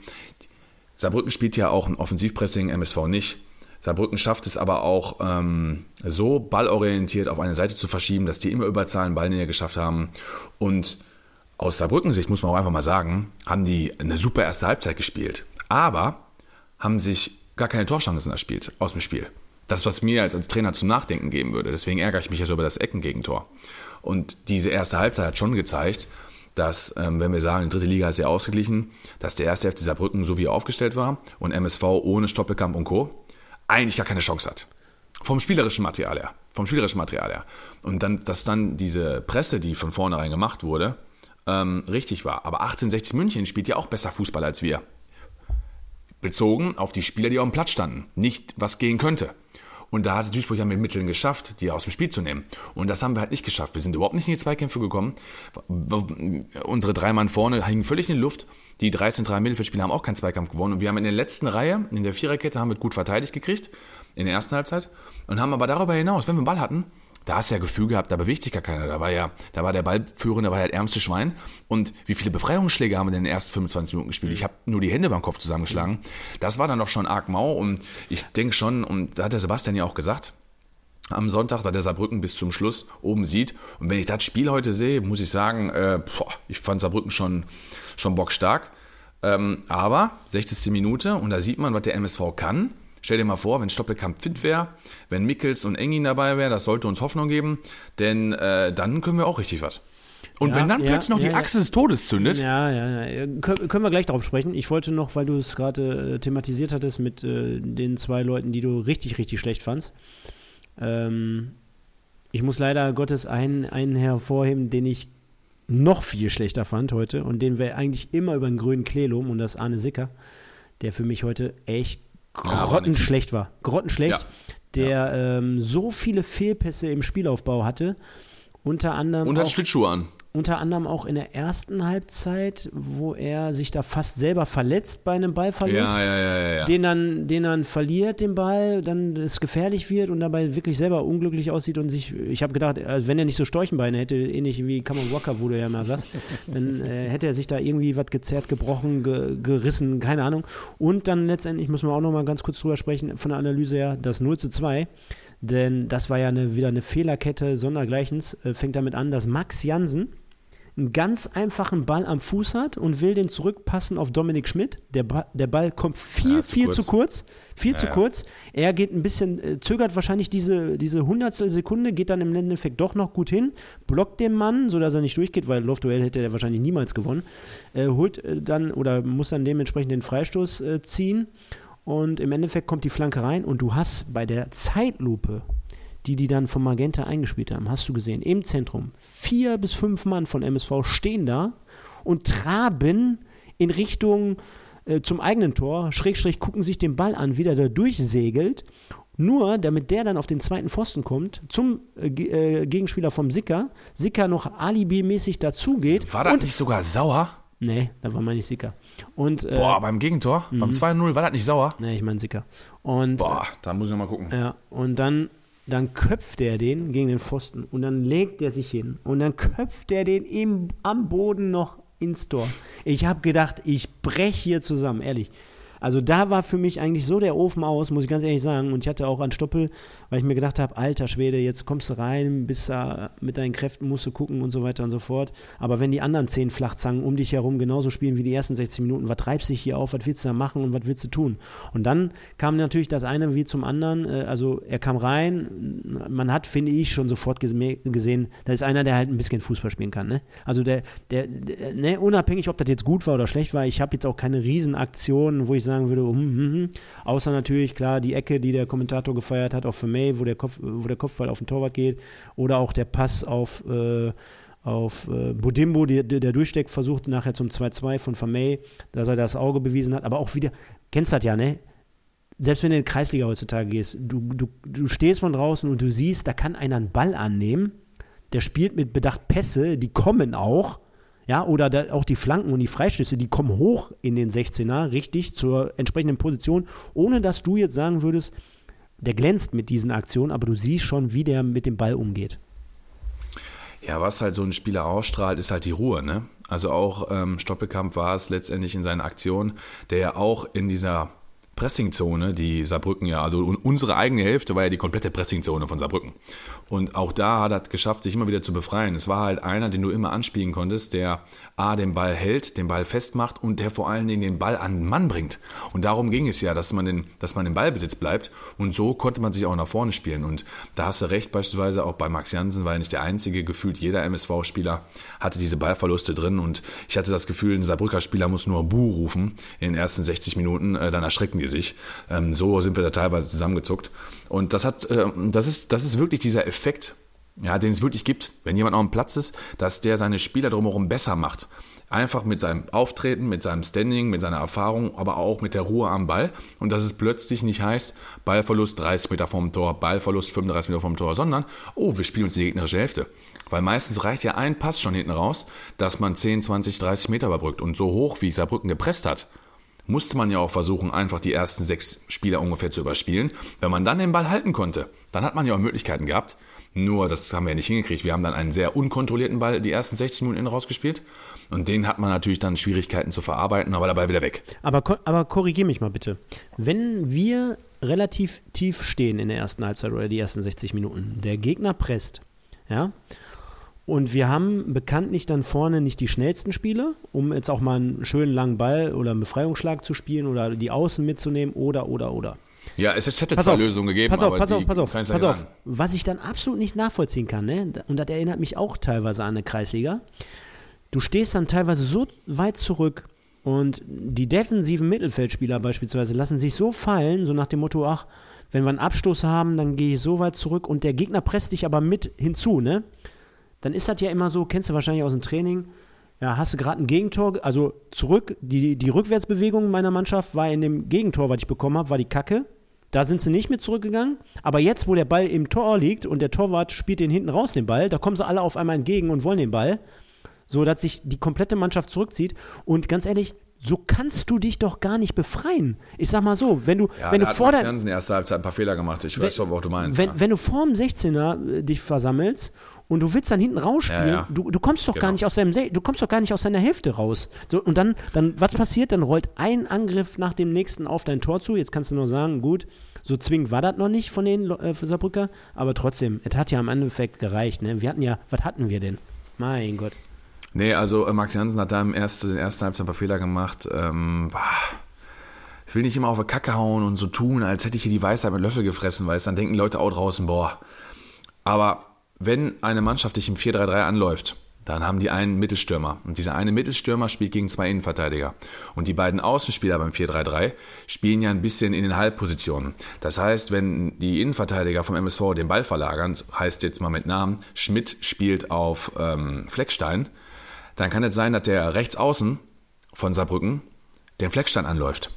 Saarbrücken spielt ja auch ein Offensivpressing, MSV nicht. Saarbrücken schafft es aber auch ähm, so ballorientiert auf eine Seite zu verschieben, dass die immer Überzahlen Ballnähe geschafft haben. Und aus Saarbrücken-Sicht muss man auch einfach mal sagen, haben die eine super erste Halbzeit gespielt. Aber haben sich gar keine Torschancen erspielt aus dem Spiel. Das, was mir als, als Trainer zum Nachdenken geben würde. Deswegen ärgere ich mich ja so über das Eckengegentor. Und diese erste Halbzeit hat schon gezeigt, dass, ähm, wenn wir sagen, die dritte Liga ist sehr ausgeglichen, dass der erste FC Saarbrücken so wie er aufgestellt war und MSV ohne Stoppelkamp und Co. eigentlich gar keine Chance hat. Vom spielerischen Material her. Vom spielerischen Material her. Und dann, dass dann diese Presse, die von vornherein gemacht wurde, ähm, richtig war. Aber 1860 München spielt ja auch besser Fußball als wir. Bezogen auf die Spieler, die auf dem Platz standen. Nicht, was gehen könnte. Und da hat es Duisburg ja mit Mitteln geschafft, die aus dem Spiel zu nehmen. Und das haben wir halt nicht geschafft. Wir sind überhaupt nicht in die Zweikämpfe gekommen. Unsere drei Mann vorne hingen völlig in die Luft. Die drei zentralen Mittelfeldspieler haben auch keinen Zweikampf gewonnen. Und wir haben in der letzten Reihe, in der Viererkette, haben wir gut verteidigt gekriegt. In der ersten Halbzeit. Und haben aber darüber hinaus, wenn wir einen Ball hatten, da hast du ja Gefühl gehabt, da bewegt sich gar keiner. Da war ja, da war der Ballführende, war ja das ärmste Schwein. Und wie viele Befreiungsschläge haben wir denn in den ersten 25 Minuten gespielt? Ich habe nur die Hände beim Kopf zusammengeschlagen. Das war dann doch schon arg mau. Und ich denke schon, und da hat der Sebastian ja auch gesagt, am Sonntag, da der Saarbrücken bis zum Schluss oben sieht. Und wenn ich das Spiel heute sehe, muss ich sagen, äh, boah, ich fand Saarbrücken schon, schon bockstark. Ähm, aber 60. Minute und da sieht man, was der MSV kann. Stell dir mal vor, wenn Stoppelkamp fit wäre, wenn Mickels und Engin dabei wäre, das sollte uns Hoffnung geben, denn äh, dann können wir auch richtig was. Und Ja, wenn dann ja, plötzlich noch ja, die. Achse des Todes zündet, Ja, ja, ja. Kön können wir gleich darauf sprechen. Ich wollte noch, weil du es gerade äh, thematisiert hattest mit äh, den zwei Leuten, die du richtig, richtig schlecht fandst. Ähm, ich muss leider Gottes einen, einen hervorheben, den ich noch viel schlechter fand heute und den wir eigentlich immer über den grünen Klee loben und das Arne Sicker, der für mich heute echt grottenschlecht war. Grottenschlecht, Ja. der Ähm, so viele Fehlpässe im Spielaufbau hatte. Unter anderem und hat auch Schlittschuhe an. Unter anderem auch in der ersten Halbzeit, wo er sich da fast selber verletzt bei einem Ballverlust. Ja, ja, ja. Den dann, den dann verliert den Ball, dann es gefährlich wird und dabei wirklich selber unglücklich aussieht und sich, ich habe gedacht, also wenn er nicht so Storchenbeine hätte, ähnlich wie Kamon Walker, wo du ja mal sagst, dann äh, hätte er sich da irgendwie was gezerrt, gebrochen, ge, gerissen, keine Ahnung. Und dann letztendlich müssen wir auch noch mal ganz kurz drüber sprechen, von der Analyse her, das 0 zu 2, denn das war ja eine, wieder eine Fehlerkette sondergleichens, äh, fängt damit an, dass Max Jansen einen ganz einfachen Ball am Fuß hat und will den zurückpassen auf Dominik Schmidt. Der, ba der Ball kommt viel, Ja, zu viel kurz. zu kurz. Viel zu ja. kurz. Er geht ein bisschen, äh, zögert wahrscheinlich diese, diese Hundertstel Sekunde, geht dann im Endeffekt doch noch gut hin, blockt den Mann, sodass er nicht durchgeht, weil Loftuell hätte er wahrscheinlich niemals gewonnen. Äh, holt äh, dann oder muss dann dementsprechend den Freistoß äh, ziehen. Und im Endeffekt kommt die Flanke rein und du hast bei der Zeitlupe die die dann vom Magenta eingespielt haben, hast du gesehen, im Zentrum, vier bis fünf Mann von MSV stehen da und traben in Richtung äh, zum eigenen Tor, Schrägstrich gucken sich den Ball an, wie der da durchsegelt, nur damit der dann auf den zweiten Pfosten kommt, zum äh, äh, Gegenspieler vom Sicker, Sicker noch alibi-mäßig dazugeht. War das nicht sogar sauer? Nee, da war meine ich Sicker. Und, äh, Boah, beim Gegentor, beim 2-0, war das nicht sauer? nee, ich meine Sicker. Und, Boah, da muss ich noch mal gucken. Ja, und dann, dann köpft er den gegen den Pfosten und dann legt er sich hin und dann köpft er den im, am Boden noch ins Tor. Ich habe gedacht, ich brech hier zusammen, ehrlich. Also da war für mich eigentlich so der Ofen aus, muss ich ganz ehrlich sagen. Und ich hatte auch an Stoppel, weil ich mir gedacht habe, alter Schwede, jetzt kommst du rein, bist da mit deinen Kräften, musst du gucken und so weiter und so fort. Aber wenn die anderen zehn Flachzangen um dich herum genauso spielen wie die ersten 60 Minuten, was treibst du dich hier auf, was willst du da machen und was willst du tun? Und dann kam natürlich das eine wie zum anderen. äh, Also er kam rein, man hat, finde ich, schon sofort gese- gesehen, da ist einer, der halt ein bisschen Fußball spielen kann. Ne? Also der, der, der ne, unabhängig, ob das jetzt gut war oder schlecht war, ich habe jetzt auch keine Riesenaktionen, wo ich sagen würde, hm, hm, hm. außer natürlich, klar, die Ecke, die der Kommentator gefeiert hat, auch für May, wo der, Kopf, wo der Kopfball auf den Torwart geht, oder auch der Pass auf, äh, auf äh, Bodimbo, der, der Durchsteck versucht nachher zum 2-2 von Vermey, dass er das Auge bewiesen hat, aber auch wieder, kennst das ja, ne? Selbst wenn du in die Kreisliga heutzutage gehst, du, du, du stehst von draußen und du siehst, da kann einer einen Ball annehmen, der spielt mit Bedacht Pässe, die kommen auch, ja, oder da, auch die Flanken und die Freistöße, die kommen hoch in den 16er, richtig, zur entsprechenden Position, ohne dass du jetzt sagen würdest, der glänzt mit diesen Aktionen, aber du siehst schon, wie der mit dem Ball umgeht. Ja, was halt so ein Spieler ausstrahlt, ist halt die Ruhe, ne? Also auch ähm, Stoppelkamp war es letztendlich in seiner Aktion, der ja auch in dieser Pressingzone, die Saarbrücken ja, also unsere eigene Hälfte war ja die komplette Pressingzone von Saarbrücken. Und auch da hat er geschafft, sich immer wieder zu befreien. Es war halt einer, den du immer anspielen konntest, der A, den Ball hält, den Ball festmacht und der vor allen Dingen den Ball an den Mann bringt. Und darum ging es ja, dass man, den, dass man im Ballbesitz bleibt. Und so konnte man sich auch nach vorne spielen. Und da hast du recht, beispielsweise auch bei Max Jansen war er nicht der einzige. Gefühlt jeder MSV-Spieler hatte diese Ballverluste drin. Und ich hatte das Gefühl, ein Saarbrücker Spieler muss nur Buh rufen in den ersten 60 Minuten, äh, dann erschrecken die sich. Ähm, so sind wir da teilweise zusammengezuckt. Und das hat, äh, das ist, das ist wirklich dieser Effekt, ja, den es wirklich gibt, wenn jemand auf dem Platz ist, dass der seine Spieler drumherum besser macht. Einfach mit seinem Auftreten, mit seinem Standing, mit seiner Erfahrung, aber auch mit der Ruhe am Ball. Und dass es plötzlich nicht heißt, Ballverlust 30 Meter vom Tor, Ballverlust 35 Meter vom Tor, sondern, oh, wir spielen uns die gegnerische Hälfte. Weil meistens reicht ja ein Pass schon hinten raus, dass man 10, 20, 30 Meter überbrückt. Und so hoch, wie Saarbrücken gepresst hat, musste man ja auch versuchen, einfach die ersten sechs Spieler ungefähr zu überspielen. Wenn man dann den Ball halten konnte, dann hat man ja auch Möglichkeiten gehabt. Nur, das haben wir ja nicht hingekriegt. Wir haben dann einen sehr unkontrollierten Ball die ersten 60 Minuten innen rausgespielt. Und den hat man natürlich dann Schwierigkeiten zu verarbeiten, aber dabei wieder weg. Aber, aber korrigier mich mal bitte. Wenn wir relativ tief stehen in der ersten Halbzeit oder die ersten 60 Minuten, der Gegner presst, ja, und wir haben bekanntlich dann vorne nicht die schnellsten Spieler, um jetzt auch mal einen schönen langen Ball oder einen Befreiungsschlag zu spielen oder die Außen mitzunehmen oder, oder, oder. Ja, es hätte pass zwei auf, Lösungen gegeben. Pass auf, pass auf, pass auf, pass auf. Was ich dann absolut nicht nachvollziehen kann, ne? und das erinnert mich auch teilweise an eine Kreisliga. Du stehst dann teilweise so weit zurück und die defensiven Mittelfeldspieler beispielsweise lassen sich so fallen, so nach dem Motto, ach, wenn wir einen Abstoß haben, dann gehe ich so weit zurück und der Gegner presst dich aber mit hinzu, ne? Dann ist das ja immer so, kennst du wahrscheinlich aus dem Training, ja, hast du gerade ein Gegentor, also zurück, die, die Rückwärtsbewegung meiner Mannschaft war in dem Gegentor, was ich bekommen habe, war die Kacke. Da sind sie nicht mit zurückgegangen. Aber jetzt, wo der Ball im Tor liegt und der Torwart spielt den hinten raus, den Ball, da kommen sie alle auf einmal entgegen und wollen den Ball. So, dass sich die komplette Mannschaft zurückzieht. Und ganz ehrlich, so kannst du dich doch gar nicht befreien. Ich sag mal so, wenn du, ja, wenn du vor der erste Halbzeit ein paar Fehler gemacht. Ich wenn, weiß schon, was du meinst. Wenn, ja. wenn du vor dem 16er äh, dich versammelst und du willst dann hinten rausspielen, ja, ja. Du, du kommst doch genau. gar nicht aus deinem du kommst doch gar nicht aus deiner Hälfte raus. So, und dann, dann, was passiert? Dann rollt ein Angriff nach dem nächsten auf dein Tor zu. Jetzt kannst du nur sagen, gut, so zwingend war das noch nicht von den äh, Saarbrücker, aber trotzdem, es hat ja am Endeffekt gereicht. Ne? Wir hatten ja, was hatten wir denn? Mein Gott. Nee, also äh, Max Jansen hat da im ersten, ersten Halbzeit ein paar Fehler gemacht. Ähm, ich will nicht immer auf die Kacke hauen und so tun, als hätte ich hier die Weisheit mit Löffel gefressen, weil es dann denken Leute auch draußen, boah. Aber wenn eine Mannschaft dich im 4-3-3 anläuft, dann haben die einen Mittelstürmer. Und dieser eine Mittelstürmer spielt gegen zwei Innenverteidiger. Und die beiden Außenspieler beim 4-3-3 spielen ja ein bisschen in den Halbpositionen. Das heißt, wenn die Innenverteidiger vom MSV den Ball verlagern, heißt jetzt mal mit Namen, Schmidt spielt auf ähm, Fleckstein, dann kann es sein, dass der Rechtsaußen von Saarbrücken den Fleckstein anläuft.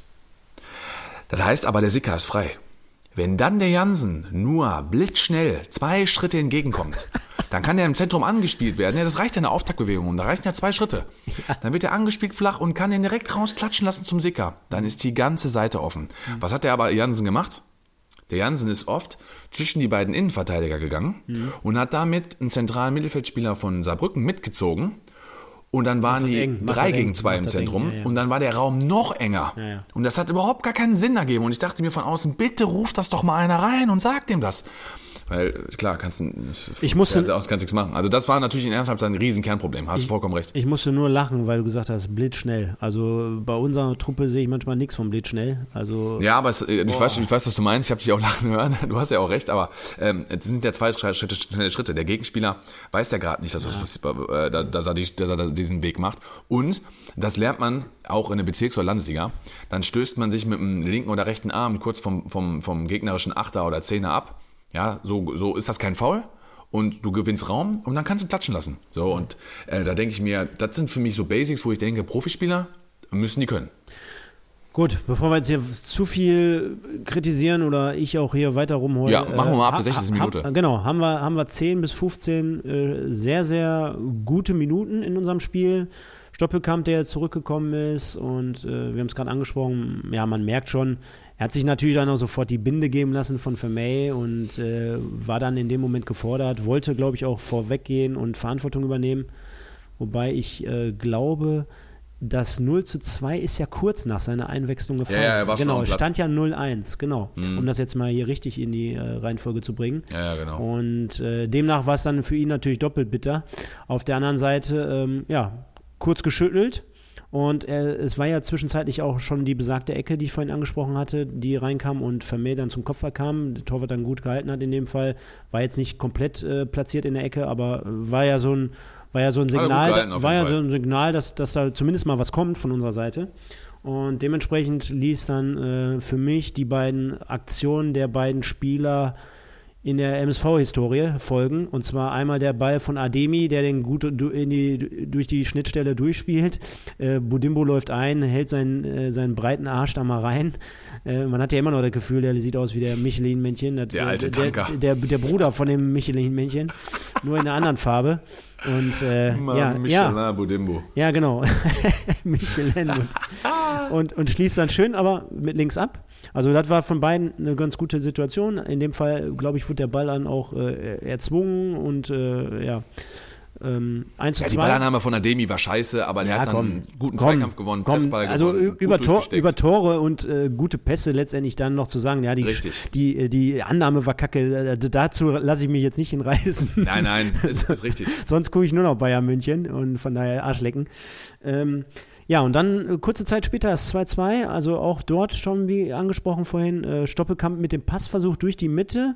Das heißt aber, der Sicker ist frei. Wenn dann der Jansen nur blitzschnell zwei Schritte entgegenkommt, *laughs* dann kann er im Zentrum angespielt werden. Ja, das reicht ja eine Auftaktbewegung und da reichen ja zwei Schritte. Dann wird er angespielt flach und kann ihn direkt rausklatschen lassen zum Sicker. Dann ist die ganze Seite offen. Was hat der aber Jansen gemacht? Der Jansen ist oft zwischen die beiden Innenverteidiger gegangen mhm. und hat damit einen zentralen Mittelfeldspieler von Saarbrücken mitgezogen und dann waren die eng, drei gegen zwei im Zentrum. Ja, ja. Und dann war der Raum noch enger. Ja, und das hat überhaupt gar keinen Sinn ergeben. Und ich dachte mir von außen, bitte ruft das doch mal einer rein und sagt dem das. Weil, klar, kannst du ich musste, aus kannst nichts machen. Also das war natürlich in Ernsthaft ein riesen Kernproblem. Hast ich, vollkommen recht. Ich musste nur lachen, weil du gesagt hast, blitzschnell. Also bei unserer Truppe sehe ich manchmal nichts vom blitzschnell. Also, ja, aber es, ich, weiß, ich weiß, was du meinst. Ich habe dich auch *laughs* lachen hören. Du hast ja auch recht. Aber ähm, es sind ja zwei Schritte, schnelle Schritte. Der Gegenspieler weiß ja gerade nicht, dass, ja. äh, dass, er die, dass er diesen Weg macht. Und das lernt man auch in der Bezirks- oder Landesliga. Dann stößt man sich mit dem linken oder rechten Arm kurz vom, vom, vom gegnerischen Achter oder Zehner ab ja, so, so ist das kein Foul und du gewinnst Raum und dann kannst du klatschen lassen. So, und äh, da denke ich mir, das sind für mich so Basics, wo ich denke, Profispieler müssen die können. Gut, bevor wir jetzt hier zu viel kritisieren oder ich auch hier weiter rumhole. Ja, machen wir mal ab der 60. Minute. Ha, genau, haben wir, haben wir 10 bis 15 äh, sehr, sehr gute Minuten in unserem Spiel. Stoppelkamp, der zurückgekommen ist und äh, wir haben es gerade angesprochen, ja, man merkt schon, er hat sich natürlich dann auch sofort die Binde geben lassen von Vermey und äh, war dann in dem Moment gefordert, wollte, glaube ich, auch vorweggehen und Verantwortung übernehmen. Wobei ich äh, glaube, das 0 zu 2 ist ja kurz nach seiner Einwechslung gefallen. Ja, ja, er war schon genau, Platz. stand ja 0-1, genau. Mhm. Um das jetzt mal hier richtig in die äh, Reihenfolge zu bringen. Ja, ja, genau. Und äh, demnach war es dann für ihn natürlich doppelt bitter. Auf der anderen Seite, ähm, ja, kurz geschüttelt. Und äh, es war ja zwischenzeitlich auch schon die besagte Ecke, die ich vorhin angesprochen hatte, die reinkam und Vermeer dann zum Kopfball kam. Der Torwart dann gut gehalten hat in dem Fall. War jetzt nicht komplett äh, platziert in der Ecke, aber äh, war ja so ein, war ja so ein er Signal, gehalten, war ja so ein Signal, dass, dass da zumindest mal was kommt von unserer Seite. Und dementsprechend ließ dann äh, für mich die beiden Aktionen der beiden Spieler in der MSV-Historie folgen. Und zwar einmal der Ball von Ademi, der den gut die, durch die Schnittstelle durchspielt. Äh, Budimbo läuft ein, hält seinen, äh, seinen breiten Arsch da mal rein. Äh, man hat ja immer noch das Gefühl, der sieht aus wie der Michelin-Männchen. Der alte der, Tanker. der, der Bruder von dem Michelin-Männchen. Nur in einer anderen Farbe. Und äh, ja, ja, Michelin Budimbo. ja, genau. *laughs* Michelin und, und, und schließt dann schön, aber mit links ab. Also das war von beiden eine ganz gute Situation. In dem Fall, glaube ich, wurde der Ball dann auch äh, erzwungen und äh, ja. Ähm, 1 zu Ja, die 2. Ballannahme von Ademi war scheiße, aber der Ja, hat dann komm, einen guten komm, Zweikampf gewonnen, komm, Pressball also gewonnen, über, Tor, über Tore und äh, gute Pässe letztendlich dann noch zu sagen, ja, die, Richtig. die, äh, die Annahme war kacke, äh, dazu lasse ich mich jetzt nicht hinreißen. *laughs* Nein, nein, *laughs* ist, ist richtig. Sonst gucke ich nur noch Bayern München und von daher Arschlecken. Ähm, ja, und dann äh, kurze Zeit später das 2-2, also auch dort schon, wie angesprochen vorhin, äh, Stoppelkamp mit dem Passversuch durch die Mitte,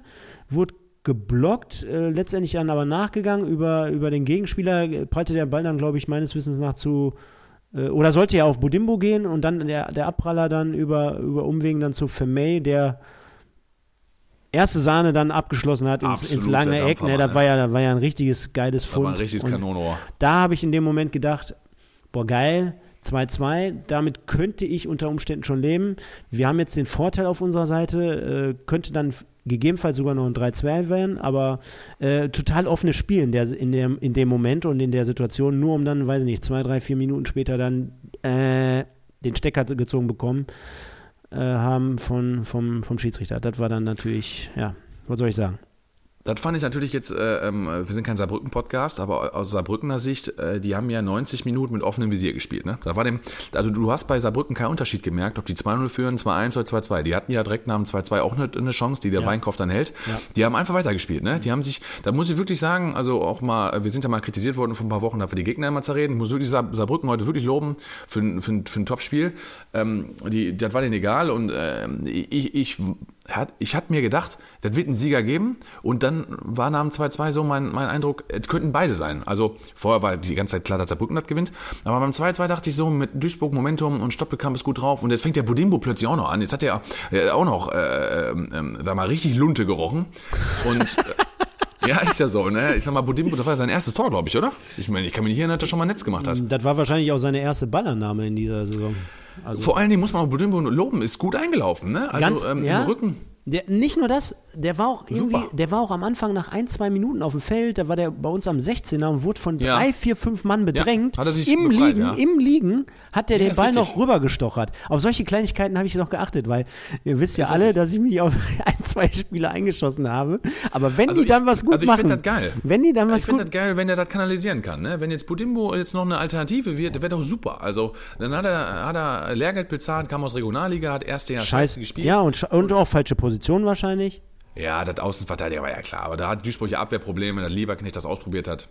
wurde geblockt, äh, letztendlich dann aber nachgegangen über, über den Gegenspieler, prallte der Ball dann, glaube ich, meines Wissens nach zu, äh, oder sollte ja auf Budimbo gehen und dann der, der Abpraller dann über, über Umwegen dann zu Vermey, der erste Sahne dann abgeschlossen hat ins, ins lange Eck. Ne, das war ja, das war ja ein richtiges geiles Das war Fund. ein richtiges Und Kanonenrohr. da habe ich in dem Moment gedacht, boah, geil, 2-2, damit könnte ich unter Umständen schon leben. Wir haben jetzt den Vorteil auf unserer Seite, äh, könnte dann gegebenenfalls sogar noch ein 3-2 werden, aber äh, total offenes Spiel in, der, in, dem, in dem Moment und in der Situation, nur um dann, weiß ich nicht, zwei, drei, vier Minuten später dann äh, den Stecker gezogen bekommen äh, haben von, vom, vom Schiedsrichter. Das war dann natürlich, ja, was soll ich sagen? Das fand ich natürlich jetzt, äh, ähm, wir sind kein Saarbrücken-Podcast, aber aus Saarbrückener Sicht, äh, die haben ja 90 Minuten mit offenem Visier gespielt. Ne? Da war dem, also du hast bei Saarbrücken keinen Unterschied gemerkt, ob die 2-0 führen, 2-1 oder 2-2. Die hatten ja direkt nach dem 2-2 auch eine, eine Chance, die der Ja. Weinkauf dann hält. Ja. Die haben einfach weitergespielt. Ne? Die haben sich, da muss ich wirklich sagen, also auch mal, wir sind ja mal kritisiert worden vor ein paar Wochen, dafür die Gegner immer zerreden. Ich muss wirklich Saar- Saarbrücken heute wirklich loben für, ein- für, für ein Top-Spiel. Ähm, die, das war denen egal und ähm, ich, ich, ich hatte mir gedacht, das wird einen Sieger geben und dann war nach dem 2-2 so mein, mein Eindruck, es könnten beide sein. Also vorher war die ganze Zeit klar, dass Saarbrücken das gewinnt, aber beim 2-2 dachte ich so, mit Duisburg Momentum und Stoppelkamp ist gut drauf und jetzt fängt der Budimbo plötzlich auch noch an. Jetzt hat er äh, auch noch, äh, ähm, da mal richtig Lunte gerochen und äh, *laughs* ja, ist ja so, ne? Ich sag mal, Budimbo, das war sein erstes Tor, glaube ich, oder? Ich meine, ich kann mich nicht erinnern, dass er schon mal Netz gemacht hat. Das war wahrscheinlich auch seine erste Ballannahme in dieser Saison. Also Vor allen Dingen muss man auch Budimbo loben, ist gut eingelaufen, ne? Also Ganz, ähm, ja, im Rücken. Der, nicht nur das, der war auch irgendwie, Super. der war auch am Anfang nach ein, zwei Minuten auf dem Feld, da war der bei uns am 16er und wurde von Ja. drei, vier, fünf Mann bedrängt. hat er sich Im befreit, Liegen, ja. im Liegen hat der Ja, den Ball richtig. noch rübergestochert. Auf solche Kleinigkeiten habe ich noch geachtet, weil ihr wisst ja Ist alle, dass ich mich auf *laughs* ein, zwei Spiele eingeschossen habe. Aber wenn Also die dann ich- was gut also ich machen, find das geil. wenn die dann was Ich finde gut das geil, wenn er das kanalisieren kann. Ne? Wenn jetzt Budimbo jetzt noch eine Alternative wird, wäre doch super. Also dann hat er, hat er Lehrgeld bezahlt, kam aus Regionalliga, hat erste Jahr Scheiße Scheiße gespielt. Ja, und, und auch falsche Position wahrscheinlich. Ja, das Außenverteidiger war ja klar. Aber da hat Duisburg ja Abwehrprobleme, dass Lieberknecht das ausprobiert hat.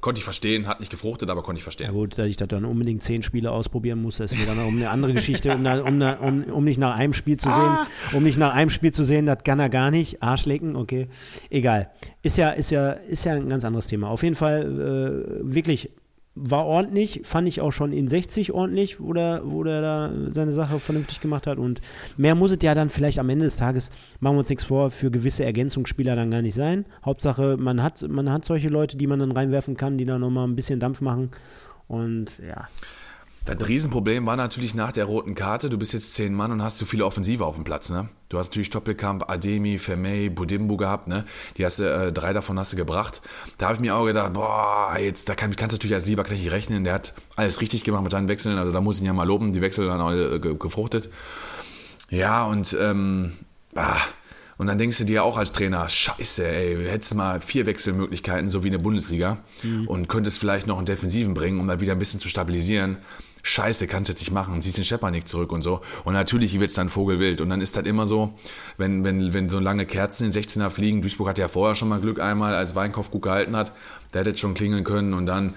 Konnte ich verstehen, hat nicht gefruchtet, aber konnte ich Ja verstehen. gut, dass ich das dann unbedingt zehn Spiele ausprobieren muss, das ist wieder noch um eine andere Geschichte, um, da- um, da- um, um nicht nach einem Spiel zu sehen, um nicht nach einem Spiel zu sehen, das kann er gar nicht. Arschlecken, okay. Egal. Ist ja, ist ja, ist ja ein ganz anderes Thema. Auf jeden Fall äh, wirklich war ordentlich, fand ich auch schon in 60 ordentlich, wo der, wo der da seine Sache vernünftig gemacht hat. Und mehr muss es ja dann vielleicht am Ende des Tages, machen wir uns nichts vor, für gewisse Ergänzungsspieler dann gar nicht sein. Hauptsache, man hat, man hat solche Leute, die man dann reinwerfen kann, die dann nochmal ein bisschen Dampf machen. Und ja, Das Riesenproblem war natürlich nach der roten Karte, du bist jetzt zehn Mann und hast so viele Offensive auf dem Platz, ne? Du hast natürlich Stoppelkamp, Ademi, Vermey, Budimbo gehabt, ne? Die hast du, äh, drei davon hast du gebracht. Da habe ich mir auch gedacht, boah, jetzt, da kann, kannst du natürlich als Lieberknecht nicht rechnen. Der hat alles richtig gemacht mit seinen Wechseln, also da muss ich ihn ja mal loben, die Wechsel dann alle äh, ge- gefruchtet. Ja, und ähm, ah, Und dann denkst du dir auch als Trainer, scheiße, ey, hättest mal vier Wechselmöglichkeiten, so wie in der Bundesliga, mhm. und könntest vielleicht noch einen Defensiven bringen, um dann wieder ein bisschen zu stabilisieren. Scheiße, kannst jetzt nicht machen, ziehst den Schepanik zurück und so. Und natürlich wird es dann Vogelwild. Und dann ist das immer so, wenn, wenn, wenn so lange Kerzen in 16er fliegen, Duisburg hatte ja vorher schon mal Glück einmal, als Weinkauf gut gehalten hat, der hätte schon klingeln können und dann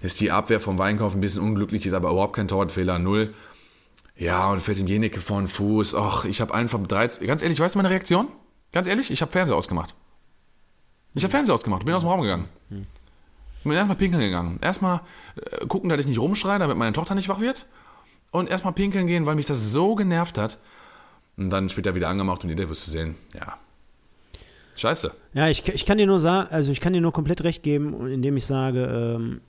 ist die Abwehr vom Weinkauf ein bisschen unglücklich, ist aber überhaupt kein Torwartfehler, null. Ja, und fällt dem Jenike vor den Fuß. Och, ich habe einfach mit 13, ganz ehrlich, weißt du meine Reaktion? Ganz ehrlich, ich habe Fernseher ausgemacht. Ich habe Fernseher ausgemacht, bin aus dem Raum gegangen. Ich bin erstmal pinkeln gegangen. Erstmal äh, gucken, dass ich nicht rumschreie, damit meine Tochter nicht wach wird. Und erstmal pinkeln gehen, weil mich das so genervt hat. Und dann später wieder angemacht und wirst du sehen, ja. Scheiße. Ja, ich, ich kann dir nur sagen, also ich kann dir nur komplett recht geben, indem ich sage, ähm,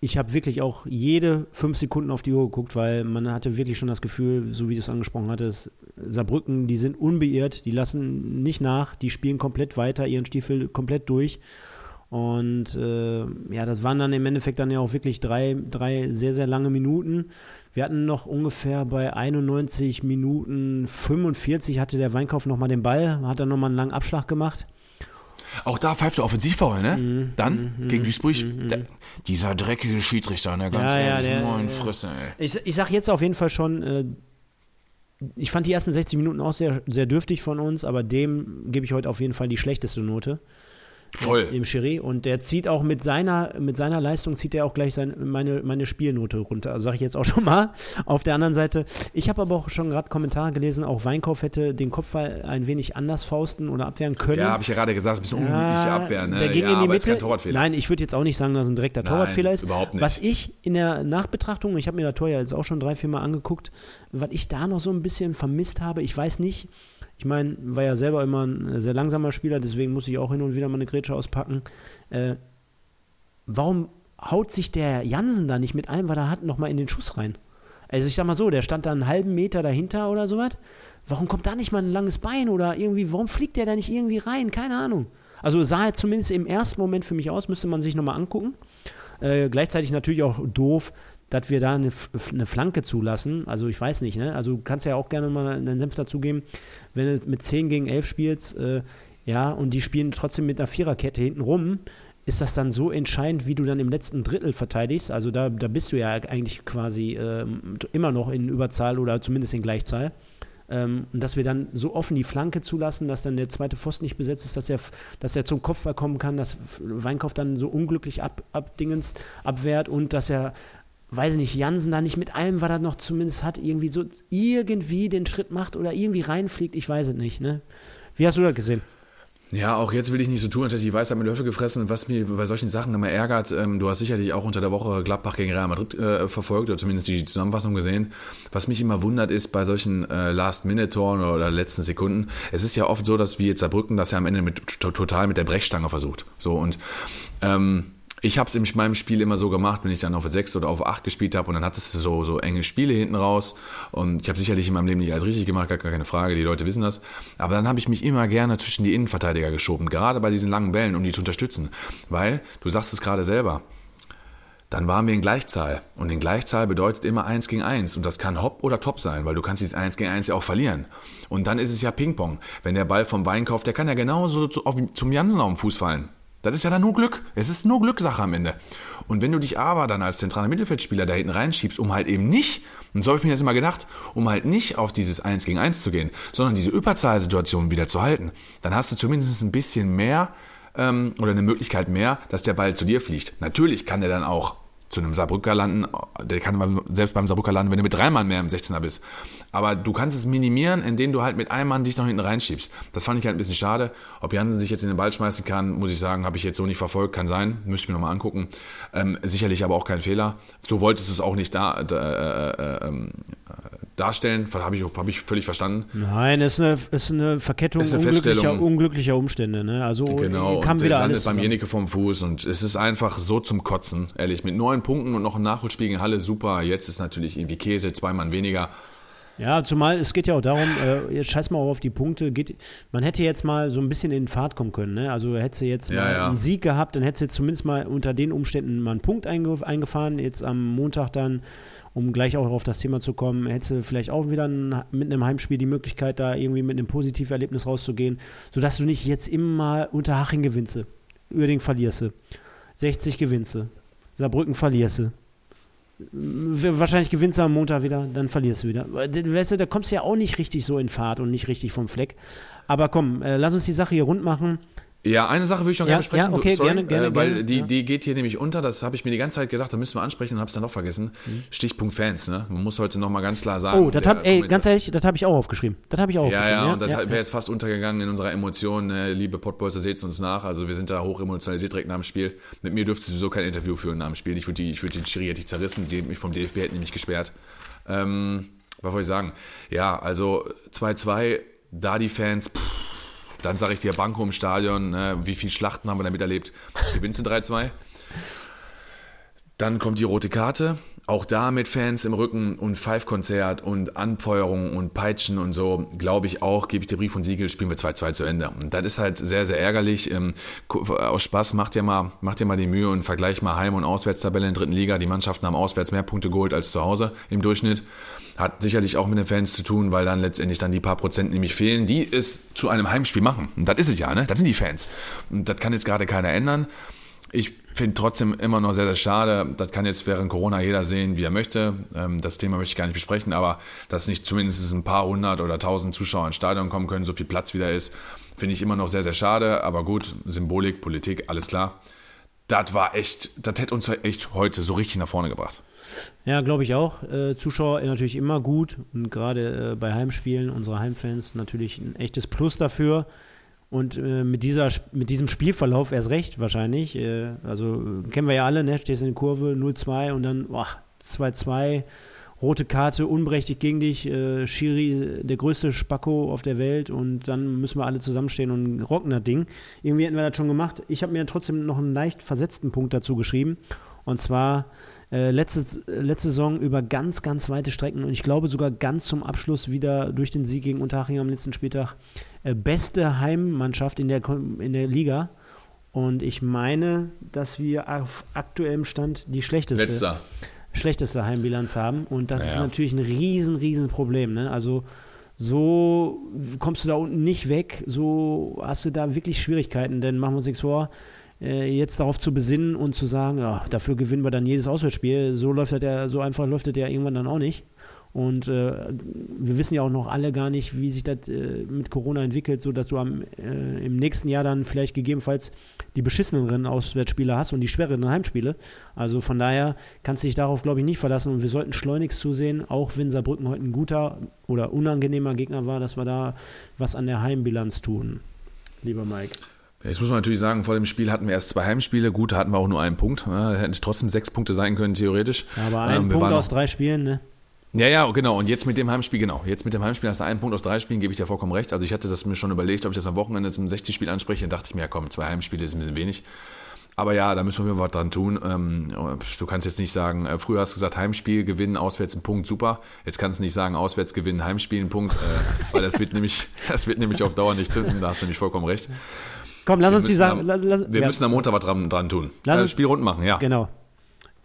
ich habe wirklich auch jede fünf Sekunden auf die Uhr geguckt, weil man hatte wirklich schon das Gefühl, so wie du es angesprochen hattest, Saarbrücken, die sind unbeirrt, die lassen nicht nach, die spielen komplett weiter, ihren Stiefel komplett durch. Und äh, ja, das waren dann im Endeffekt dann ja auch wirklich drei, drei sehr, sehr lange Minuten. Wir hatten noch ungefähr bei 91 Minuten 45 hatte der Weinkauf nochmal den Ball, hat dann nochmal einen langen Abschlag gemacht. Auch da pfeift er Offensivfoul, ne? Mhm. Dann mhm. gegen Duisburg. Mhm. Der, dieser dreckige Schiedsrichter, ne? Ganz ja, ehrlich, ja, der, moin Frisse, ey. Ich, ich sag jetzt auf jeden Fall schon, äh, ich fand die ersten 60 Minuten auch sehr, sehr dürftig von uns, aber dem gebe ich heute auf jeden Fall die schlechteste Note. Voll. Im Chiré. Und der zieht auch mit seiner, mit seiner Leistung, zieht er auch gleich sein, meine, meine Spielnote runter. Also sage ich jetzt auch *laughs* schon mal. Auf der anderen Seite, ich habe aber auch schon gerade Kommentare gelesen, auch Weinkauf hätte den Kopfball ein wenig anders fausten oder abwehren können. Ja, habe ich ja gerade gesagt, ein bisschen unglückliche ja, Abwehr. Ne? Der ging ja, in die Mitte. Nein, ich würde jetzt auch nicht sagen, dass es ein direkter Nein, Torwartfehler ist. Überhaupt nicht. Was ich in der Nachbetrachtung, ich habe mir das Tor ja jetzt auch schon drei, vier Mal angeguckt, was ich da noch so ein bisschen vermisst habe, ich weiß nicht, ich meine, war ja selber immer ein sehr langsamer Spieler, deswegen muss ich auch hin und wieder mal eine Grätsche auspacken. Äh, warum haut sich der Jansen da nicht mit ein, weil er hat noch mal in den Schuss rein? Also ich sag mal so, der stand da einen halben Meter dahinter oder sowas. Warum kommt da nicht mal ein langes Bein oder irgendwie, warum fliegt der da nicht irgendwie rein? Keine Ahnung. Also sah er zumindest im ersten Moment für mich aus, müsste man sich nochmal angucken. Äh, gleichzeitig natürlich auch doof, dass wir da eine, eine, Flanke zulassen. Also ich weiß nicht, ne? Also du kannst ja auch gerne mal einen Senf dazugeben, wenn du mit 10 gegen 11 spielst, äh, ja, und die spielen trotzdem mit einer Viererkette hinten rum, ist das dann so entscheidend, wie du dann im letzten Drittel verteidigst? Also da, da bist du ja eigentlich quasi äh, immer noch in Überzahl oder zumindest in Gleichzahl. Ähm, und dass wir dann so offen die Flanke zulassen, dass dann der zweite Pfosten nicht besetzt ist, dass er, dass er zum Kopfball kommen kann, dass Weinkauf dann so unglücklich ab, abdingens abwehrt und dass er weiß ich nicht, Jansen da nicht mit allem, was er noch zumindest hat, irgendwie so irgendwie den Schritt macht oder irgendwie reinfliegt, ich weiß es nicht. Ne? Wie hast du das gesehen? Ja, auch jetzt will ich nicht so tun, als hätte ich weiß, mit Löffel gefressen. Was mir bei solchen Sachen immer ärgert, ähm, du hast sicherlich auch unter der Woche Gladbach gegen Real Madrid äh, verfolgt oder zumindest die Zusammenfassung gesehen. Was mich immer wundert ist bei solchen äh, Last-Minute-Toren oder, letzten Sekunden, es ist ja oft so, dass wie jetzt Saarbrücken das ja am Ende mit, total mit der Brechstange versucht. So und ähm, ich habe es in meinem Spiel immer so gemacht, wenn ich dann auf 6 oder auf 8 gespielt habe und dann hattest du so, so enge Spiele hinten raus und ich habe sicherlich in meinem Leben nicht alles richtig gemacht, gar keine Frage, die Leute wissen das, aber dann habe ich mich immer gerne zwischen die Innenverteidiger geschoben, gerade bei diesen langen Bällen, um die zu unterstützen, weil, du sagst es gerade selber, dann waren wir in Gleichzahl. Und in Gleichzahl bedeutet immer 1 gegen 1. Und das kann Hopp oder Top sein, weil du kannst dieses 1 gegen 1 ja auch verlieren. Und dann ist es ja Ping-Pong. Wenn der Ball vom Weinkauf, der kann ja genauso zum Jansen auf den Fuß fallen. Das ist ja dann nur Glück. Es ist nur Glückssache am Ende. Und wenn du dich aber dann als zentraler Mittelfeldspieler da hinten reinschiebst, um halt eben nicht, und so habe ich mir jetzt immer gedacht, um halt nicht auf dieses 1 gegen 1 zu gehen, sondern diese Überzahlsituation wieder zu halten, dann hast du zumindest ein bisschen mehr ähm, oder eine Möglichkeit mehr, dass der Ball zu dir fliegt. Natürlich kann der dann auch zu einem Saarbrücker landen. Der kann selbst beim Saarbrücker landen, wenn du mit drei Mann mehr im 16er bist. Aber du kannst es minimieren, indem du halt mit einem Mann dich noch hinten reinschiebst. Das fand ich halt ein bisschen schade. Ob Jansen sich jetzt in den Ball schmeißen kann, muss ich sagen, habe ich jetzt so nicht verfolgt. Kann sein, müsste ich mir nochmal angucken. Ähm, sicherlich aber auch kein Fehler. Du wolltest es auch nicht da, da äh, äh, ähm, darstellen, habe ich, hab ich völlig verstanden. Nein, es ist eine, ist eine Verkettung ist eine unglücklicher, unglücklicher, Umstände. Ne? Also genau, kam und wieder alles beim Jenike vom Fuß und es ist einfach so zum Kotzen, ehrlich. Mit neun Punkten und noch ein Nachholspiel gegen Halle, super. Jetzt ist natürlich irgendwie Käse, zwei Mann weniger. Ja, zumal es geht ja auch darum, äh, jetzt scheiß mal auf die Punkte. Geht, man hätte jetzt mal so ein bisschen in Fahrt kommen können. Ne? Also hätte jetzt ja, mal ja. einen Sieg gehabt, dann hätte jetzt zumindest mal unter den Umständen mal einen Punkt eingefahren. Jetzt am Montag dann um gleich auch auf das Thema zu kommen, hättest du vielleicht auch wieder ein, mit einem Heimspiel die Möglichkeit, da irgendwie mit einem positiven Erlebnis rauszugehen, sodass du nicht jetzt immer unter Haching gewinnst. Uerding verlierst du. 60 gewinnst du. Saarbrücken verlierst du. Wahrscheinlich gewinnst du am Montag wieder, dann verlierst du wieder. Weißt du, da kommst du ja auch nicht richtig so in Fahrt und nicht richtig vom Fleck. Aber komm, äh, lass uns die Sache hier rund machen. Ja, eine Sache würde ich noch Ja, gerne besprechen. ja, okay, Sorry, gerne, gerne, äh, Weil gerne, die, ja. die geht hier nämlich unter, das habe ich mir die ganze Zeit gedacht, da müssen wir ansprechen und habe es dann doch vergessen. Stichpunkt Fans, ne? Man muss heute nochmal ganz klar sagen. Mhm. Oh, das hab, ey, ganz ehrlich, das habe ich auch aufgeschrieben. Das habe ich auch Ja, aufgeschrieben. ja, und das wäre jetzt fast untergegangen in unserer Emotion. Ne? Liebe Pottbolzer, seht uns nach. Also wir sind da hoch emotionalisiert direkt nach dem Spiel. Mit mir dürfte sowieso kein Interview führen nach dem Spiel. Ich würde würd den Schiri hätte ich zerrissen, die mich vom DFB hätten nämlich gesperrt. Ähm, was wollte ich sagen? Ja, also 2-2, da die Fans, pff, dann sage ich dir Banko im Stadion, ne? wie viele Schlachten haben wir damit erlebt? Gewinnst du 3-2? Dann kommt die rote Karte. Auch da mit Fans im Rücken und Five-Konzert und Anfeuerung und Peitschen und so, glaube ich auch, gebe ich dir Brief und Siegel, spielen wir 2-2 zu Ende. Und das ist halt sehr, sehr ärgerlich. Ähm, aus Spaß macht dir mal, macht dir mal die Mühe und vergleich mal Heim- und Auswärtstabelle in der dritten Liga. Die Mannschaften haben auswärts mehr Punkte geholt als zu Hause im Durchschnitt. Hat sicherlich auch mit den Fans zu tun, weil dann letztendlich dann die paar Prozent nämlich fehlen, die es zu einem Heimspiel machen. Und das ist es ja, ne? Das sind die Fans. Und das kann jetzt gerade keiner ändern. Ich finde trotzdem immer noch sehr, sehr schade. Das kann jetzt während Corona jeder sehen, wie er möchte. Ähm, Das Thema möchte ich gar nicht besprechen, aber dass nicht zumindest ein paar hundert oder tausend Zuschauer ins Stadion kommen können, so viel Platz wieder ist, finde ich immer noch sehr, sehr schade. Aber gut, Symbolik, Politik, alles klar. Das war echt, das hätte uns echt heute so richtig nach vorne gebracht. Ja, glaube ich auch. Äh, Zuschauer natürlich immer gut und gerade äh, bei Heimspielen, unsere Heimfans natürlich ein echtes Plus dafür. Und äh, mit, dieser, mit diesem Spielverlauf erst recht wahrscheinlich. Äh, also kennen wir ja alle, ne? Stehst in der Kurve 0-2 und dann boah, 2-2, rote Karte, unberechtigt gegen dich, äh, Schiri, der größte Spacko auf der Welt und dann müssen wir alle zusammenstehen und rocken das Ding. Irgendwie hätten wir das schon gemacht. Ich habe mir trotzdem noch einen leicht versetzten Punkt dazu geschrieben. Und zwar äh, letzte, letzte Saison über ganz, ganz weite Strecken und ich glaube sogar ganz zum Abschluss wieder durch den Sieg gegen Unterhaching am letzten Spieltag äh, beste Heimmannschaft in der, in der Liga. Und ich meine, dass wir auf aktuellem Stand die schlechteste, Letzter. schlechteste Heimbilanz haben. Und das ist Ja. natürlich ein riesen, riesen Problem. Ne? Also so kommst du da unten nicht weg, so hast du da wirklich Schwierigkeiten, denn machen wir uns nichts vor, äh, jetzt darauf zu besinnen und zu sagen, ja, dafür gewinnen wir dann jedes Auswärtsspiel, so läuft das ja, so einfach läuft das ja irgendwann dann auch nicht. Und äh, wir wissen ja auch noch alle gar nicht, wie sich das äh, mit Corona entwickelt, sodass du am, äh, im nächsten Jahr dann vielleicht gegebenenfalls die beschisseneren Auswärtsspiele hast und die schwereren Heimspiele. Also von daher kannst du dich darauf, glaube ich, nicht verlassen. Und wir sollten schleunigst zusehen, auch wenn Saarbrücken heute ein guter oder unangenehmer Gegner war, dass wir da was an der Heimbilanz tun. Lieber Mike. Jetzt muss man natürlich sagen, vor dem Spiel hatten wir erst zwei Heimspiele. Gut, da hatten wir auch nur einen Punkt. Ja, hätten trotzdem sechs Punkte sein können, theoretisch. Aber ein Ähm, Punkt aus drei Spielen, ne? Ja, ja, genau. Und jetzt mit dem Heimspiel, genau. Jetzt mit dem Heimspiel hast du einen Punkt aus drei Spielen, gebe ich dir vollkommen recht. Also ich hatte das mir schon überlegt, ob ich das am Wochenende zum 60-Spiel anspreche. Dann dachte ich mir, ja komm, zwei Heimspiele ist ein bisschen wenig. Aber ja, da müssen wir was dran tun. Ähm, du kannst jetzt nicht sagen, äh, früher hast du gesagt, Heimspiel gewinnen, auswärts ein Punkt, super. Jetzt kannst du nicht sagen, auswärts gewinnen, Heimspiel ein Punkt, äh, weil das wird *laughs* nämlich, das wird nämlich auf Dauer nicht zünden. Da hast du nämlich vollkommen recht. Komm, lass Wir uns die Sachen. Wir ja, müssen am Montag was dran, dran tun. Lass Äh, uns- Spiel rund machen, ja. Genau.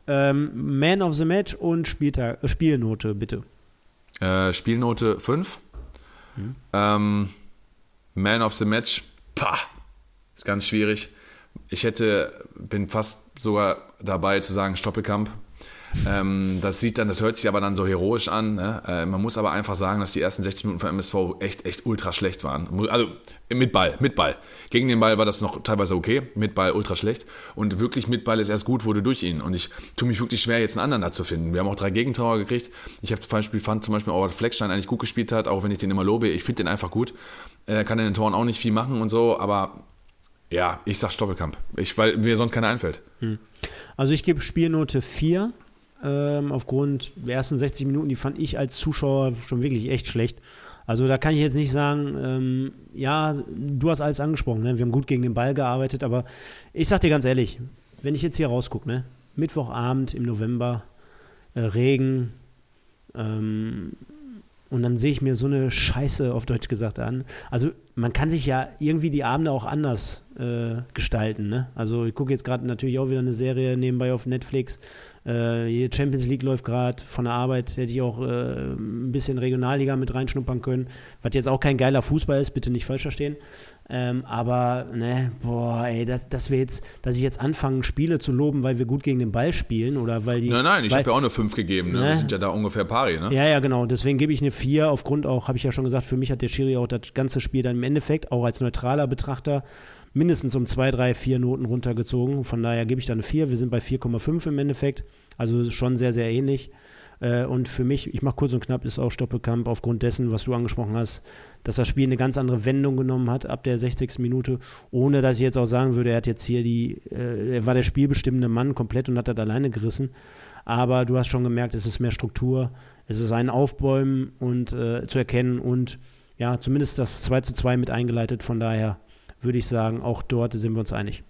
Ähm, Man of the Match und Spieltag, äh, Spielnote, bitte. Äh, Spielnote 5. Ähm, Man of the Match, pah, ist ganz schwierig. Ich hätte, bin fast sogar dabei zu sagen Stoppelkamp. Ähm, das sieht dann, das hört sich aber dann so heroisch an. Ne? Äh, man muss aber einfach sagen, dass die ersten 60 Minuten von MSV echt, echt ultra schlecht waren. Also mit Ball, mit Ball. Gegen den Ball war das noch teilweise okay, mit Ball ultra schlecht. Und wirklich mit Ball ist erst gut, wurde durch ihn. Und ich tue mich wirklich schwer, jetzt einen anderen da zu finden. Wir haben auch drei Gegentore gekriegt. Ich habe zum Beispiel, fand zum Beispiel dass Fleckstein eigentlich gut gespielt hat, auch wenn ich den immer lobe. Ich finde den einfach gut. Er kann in den Toren auch nicht viel machen und so, aber ja, ich sag Stoppelkamp. Ich, weil mir sonst keiner einfällt. Also ich gebe Spielnote 4. Ähm, aufgrund der ersten 60 Minuten, die fand ich als Zuschauer schon wirklich echt schlecht. Also da kann ich jetzt nicht sagen, ähm, ja, du hast alles angesprochen, ne? wir haben gut gegen den Ball gearbeitet, aber ich sag dir ganz ehrlich, wenn ich jetzt hier rausgucke, ne? Mittwochabend im November, äh, Regen, ähm, und dann sehe ich mir so eine Scheiße auf Deutsch gesagt an. Also man kann sich ja irgendwie die Abende auch anders äh, gestalten. Ne? Also ich gucke jetzt gerade natürlich auch wieder eine Serie nebenbei auf Netflix. Äh, Champions League läuft gerade, von der Arbeit hätte ich auch äh, ein bisschen Regionalliga mit reinschnuppern können, was jetzt auch kein geiler Fußball ist, bitte nicht falsch verstehen. Ähm, aber, ne, boah, ey, dass, dass wir jetzt, dass ich jetzt anfange, Spiele zu loben, weil wir gut gegen den Ball spielen oder weil die. Nein, nein, ich habe ja auch eine 5 gegeben. Ne? Ne? Wir sind ja da ungefähr pari. Ne? ja, ja, genau. Deswegen gebe ich eine 4 aufgrund auch, habe ich ja schon gesagt, für mich hat der Schiri auch das ganze Spiel dann im Endeffekt, auch als neutraler Betrachter, mindestens um 2, 3, 4 Noten runtergezogen. Von daher gebe ich da eine 4. Wir sind bei 4,5 im Endeffekt. Also schon sehr, sehr ähnlich. Äh, Und für mich, ich mache kurz und knapp, ist auch Stoppelkamp aufgrund dessen, was du angesprochen hast, dass das Spiel eine ganz andere Wendung genommen hat ab der 60. Minute, ohne dass ich jetzt auch sagen würde, er hat jetzt hier die, äh, er war der spielbestimmende Mann komplett und hat das alleine gerissen. Aber du hast schon gemerkt, es ist mehr Struktur, es ist ein Aufbäumen und äh, zu erkennen und ja, zumindest das 2 zu 2 mit eingeleitet. Von daher würde ich sagen, auch dort sind wir uns einig.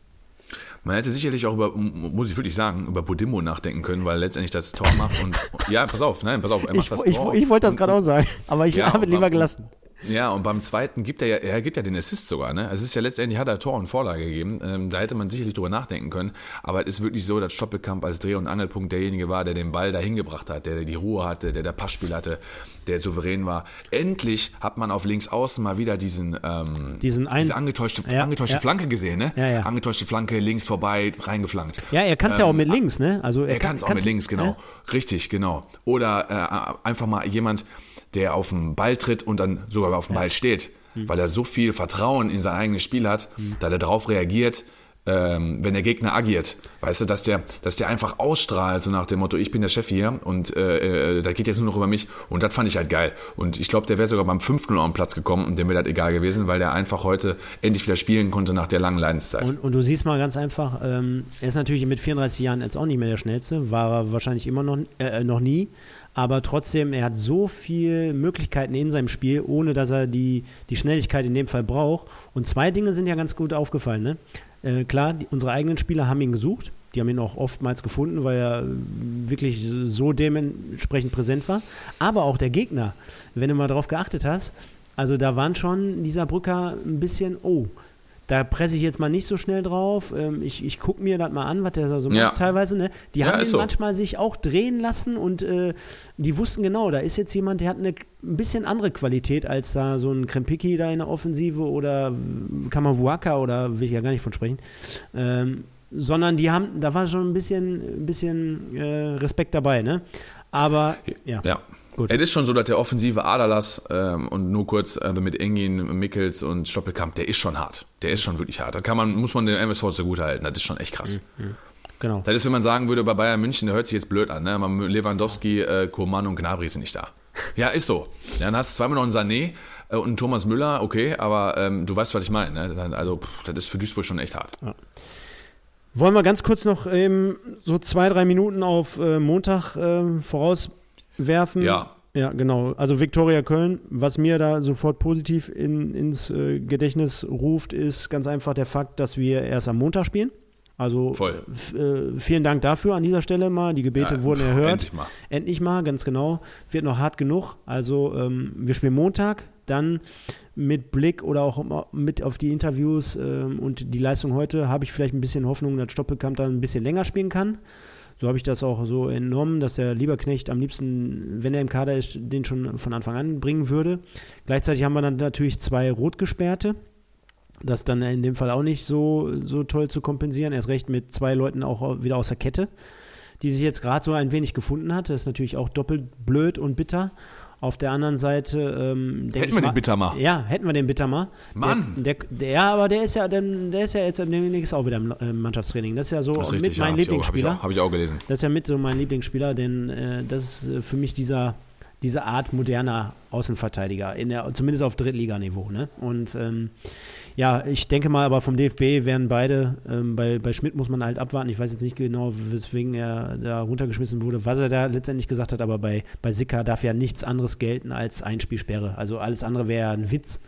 Man hätte sicherlich auch über, muss ich wirklich sagen, über Bodimmo nachdenken können, weil letztendlich das Tor macht und ja, pass auf, nein, pass auf, er macht Ich, das ich, Tor. ich wollte das gerade auch sagen, aber ich Ja, habe lieber gelassen. Ja, und beim zweiten gibt er ja, er gibt ja den Assist sogar, ne? Es ist ja letztendlich, hat er Tor und Vorlage gegeben. Ähm, da hätte man sicherlich drüber nachdenken können. Aber es ist wirklich so, dass Stoppelkamp als Dreh- und Angelpunkt derjenige war, der den Ball dahin gebracht hat, der die Ruhe hatte, der der Passspiel hatte, der souverän war. Endlich hat man auf links außen mal wieder diesen, ähm, Diesen ein- diese angetäuschte, Ja, angetäuschte ja. Flanke gesehen, ne? Ja, ja. Angetäuschte Flanke, links vorbei, reingeflankt. Ja, er kann es ja auch mit links, ne? Also Er kann es auch mit links, genau. Ne? Richtig, genau. Oder äh, einfach mal jemand, der auf den Ball tritt und dann sogar auf dem Ball steht, Hm. weil er so viel Vertrauen in sein eigenes Spiel hat, dass er darauf reagiert, ähm, wenn der Gegner agiert. Weißt du, dass der, dass der einfach ausstrahlt, so nach dem Motto, ich bin der Chef hier und äh, äh, da geht jetzt nur noch über mich. Und das fand ich halt geil. Und ich glaube, der wäre sogar beim 5-0 auf den Platz gekommen und dem wäre das egal gewesen, weil der einfach heute endlich wieder spielen konnte nach der langen Leidenszeit. Und, und du siehst mal ganz einfach, ähm, er ist natürlich mit 34 Jahren jetzt auch nicht mehr der Schnellste, war er wahrscheinlich immer noch, äh, noch nie. Aber trotzdem, er hat so viele Möglichkeiten in seinem Spiel, ohne dass er die, die Schnelligkeit in dem Fall braucht. Und zwei Dinge sind ja ganz gut aufgefallen. Ne? Äh, klar, die, unsere eigenen Spieler haben ihn gesucht. Die haben ihn auch oftmals gefunden, weil er äh, wirklich so dementsprechend präsent war. Aber auch der Gegner, wenn du mal darauf geachtet hast, also da waren schon dieser Brücker ein bisschen, oh, da presse ich jetzt mal nicht so schnell drauf. Ähm, ich ich gucke mir das mal an, was der so macht Ja. teilweise. Ne? Die Ja, haben ihn so. manchmal sich auch drehen lassen und äh, die wussten genau, da ist jetzt jemand, der hat eine ein bisschen andere Qualität als da so ein Krempiki da in der Offensive oder Kamavuaka oder will ich ja gar nicht von sprechen. Ähm, sondern die haben, da war schon ein bisschen, ein bisschen äh, Respekt dabei, ne? Aber ja. Ja. Gut. Es ist schon so, dass der offensive Aderlass ähm, und nur kurz äh, mit Engin, Mickels und Stoppelkamp, der ist schon hart. Der ist schon wirklich hart. Da kann man, muss man den MSV zugute halten. Das ist schon echt krass. genau. Das ist, wenn man sagen würde, bei Bayern München, der hört sich jetzt blöd an. Ne? Lewandowski, äh, Koman und Gnabry sind nicht da. *laughs* Ja, ist so. Ja, dann hast du zweimal noch einen Sané äh, und einen Thomas Müller, okay, aber ähm, du weißt, was ich meine. Ne? Also, pff, das ist für Duisburg schon echt hart. Wollen wir ganz kurz noch ähm, so zwei, drei Minuten auf äh, Montag ähm, vorauswerfen? Ja. Ja, genau. Also Viktoria Köln, was mir da sofort positiv in, ins äh, Gedächtnis ruft, ist ganz einfach der Fakt, dass wir erst am Montag spielen. Also äh, vielen Dank dafür an dieser Stelle mal. Die Gebete Ja, wurden erhört. endlich mal. Endlich mal, ganz genau. Wird noch hart genug. Also ähm, wir spielen Montag, dann mit Blick oder auch mit auf die Interviews ähm, und die Leistung heute habe ich vielleicht ein bisschen Hoffnung, dass Stoppelkamp dann ein bisschen länger spielen kann. So habe ich das auch so entnommen, dass der Lieberknecht am liebsten, wenn er im Kader ist, den schon von Anfang an bringen würde. Gleichzeitig haben wir dann natürlich zwei Rotgesperrte. Das dann in dem Fall auch nicht so, so toll zu kompensieren. Erst recht mit zwei Leuten auch wieder aus der Kette, die sich jetzt gerade so ein wenig gefunden hat. Das ist natürlich auch doppelt blöd und bitter. Auf der anderen Seite ähm, Hätten wir mal, den Bittermar. Ja, hätten wir den Bittermar. Mann. Der, der, der, ja, aber der ist ja, der, der ist ja jetzt demnächst auch wieder im äh, Mannschaftstraining. Das ist ja so ist mit richtig, mein ja, Lieblingsspieler. Habe ich, auch- hab ich auch gelesen. Das ist ja mit so mein Lieblingsspieler, denn äh, das ist äh, für mich dieser, diese Art moderner Außenverteidiger, in der, zumindest auf Drittliganiveau. Ne? Und ähm, ja, ich denke mal, aber vom DFB werden beide, ähm, bei, bei Schmidt muss man halt abwarten. Ich weiß jetzt nicht genau, weswegen er da runtergeschmissen wurde, was er da letztendlich gesagt hat, aber bei, bei Sicker darf ja nichts anderes gelten als Einspielsperre. Also alles andere wäre ja ein Witz.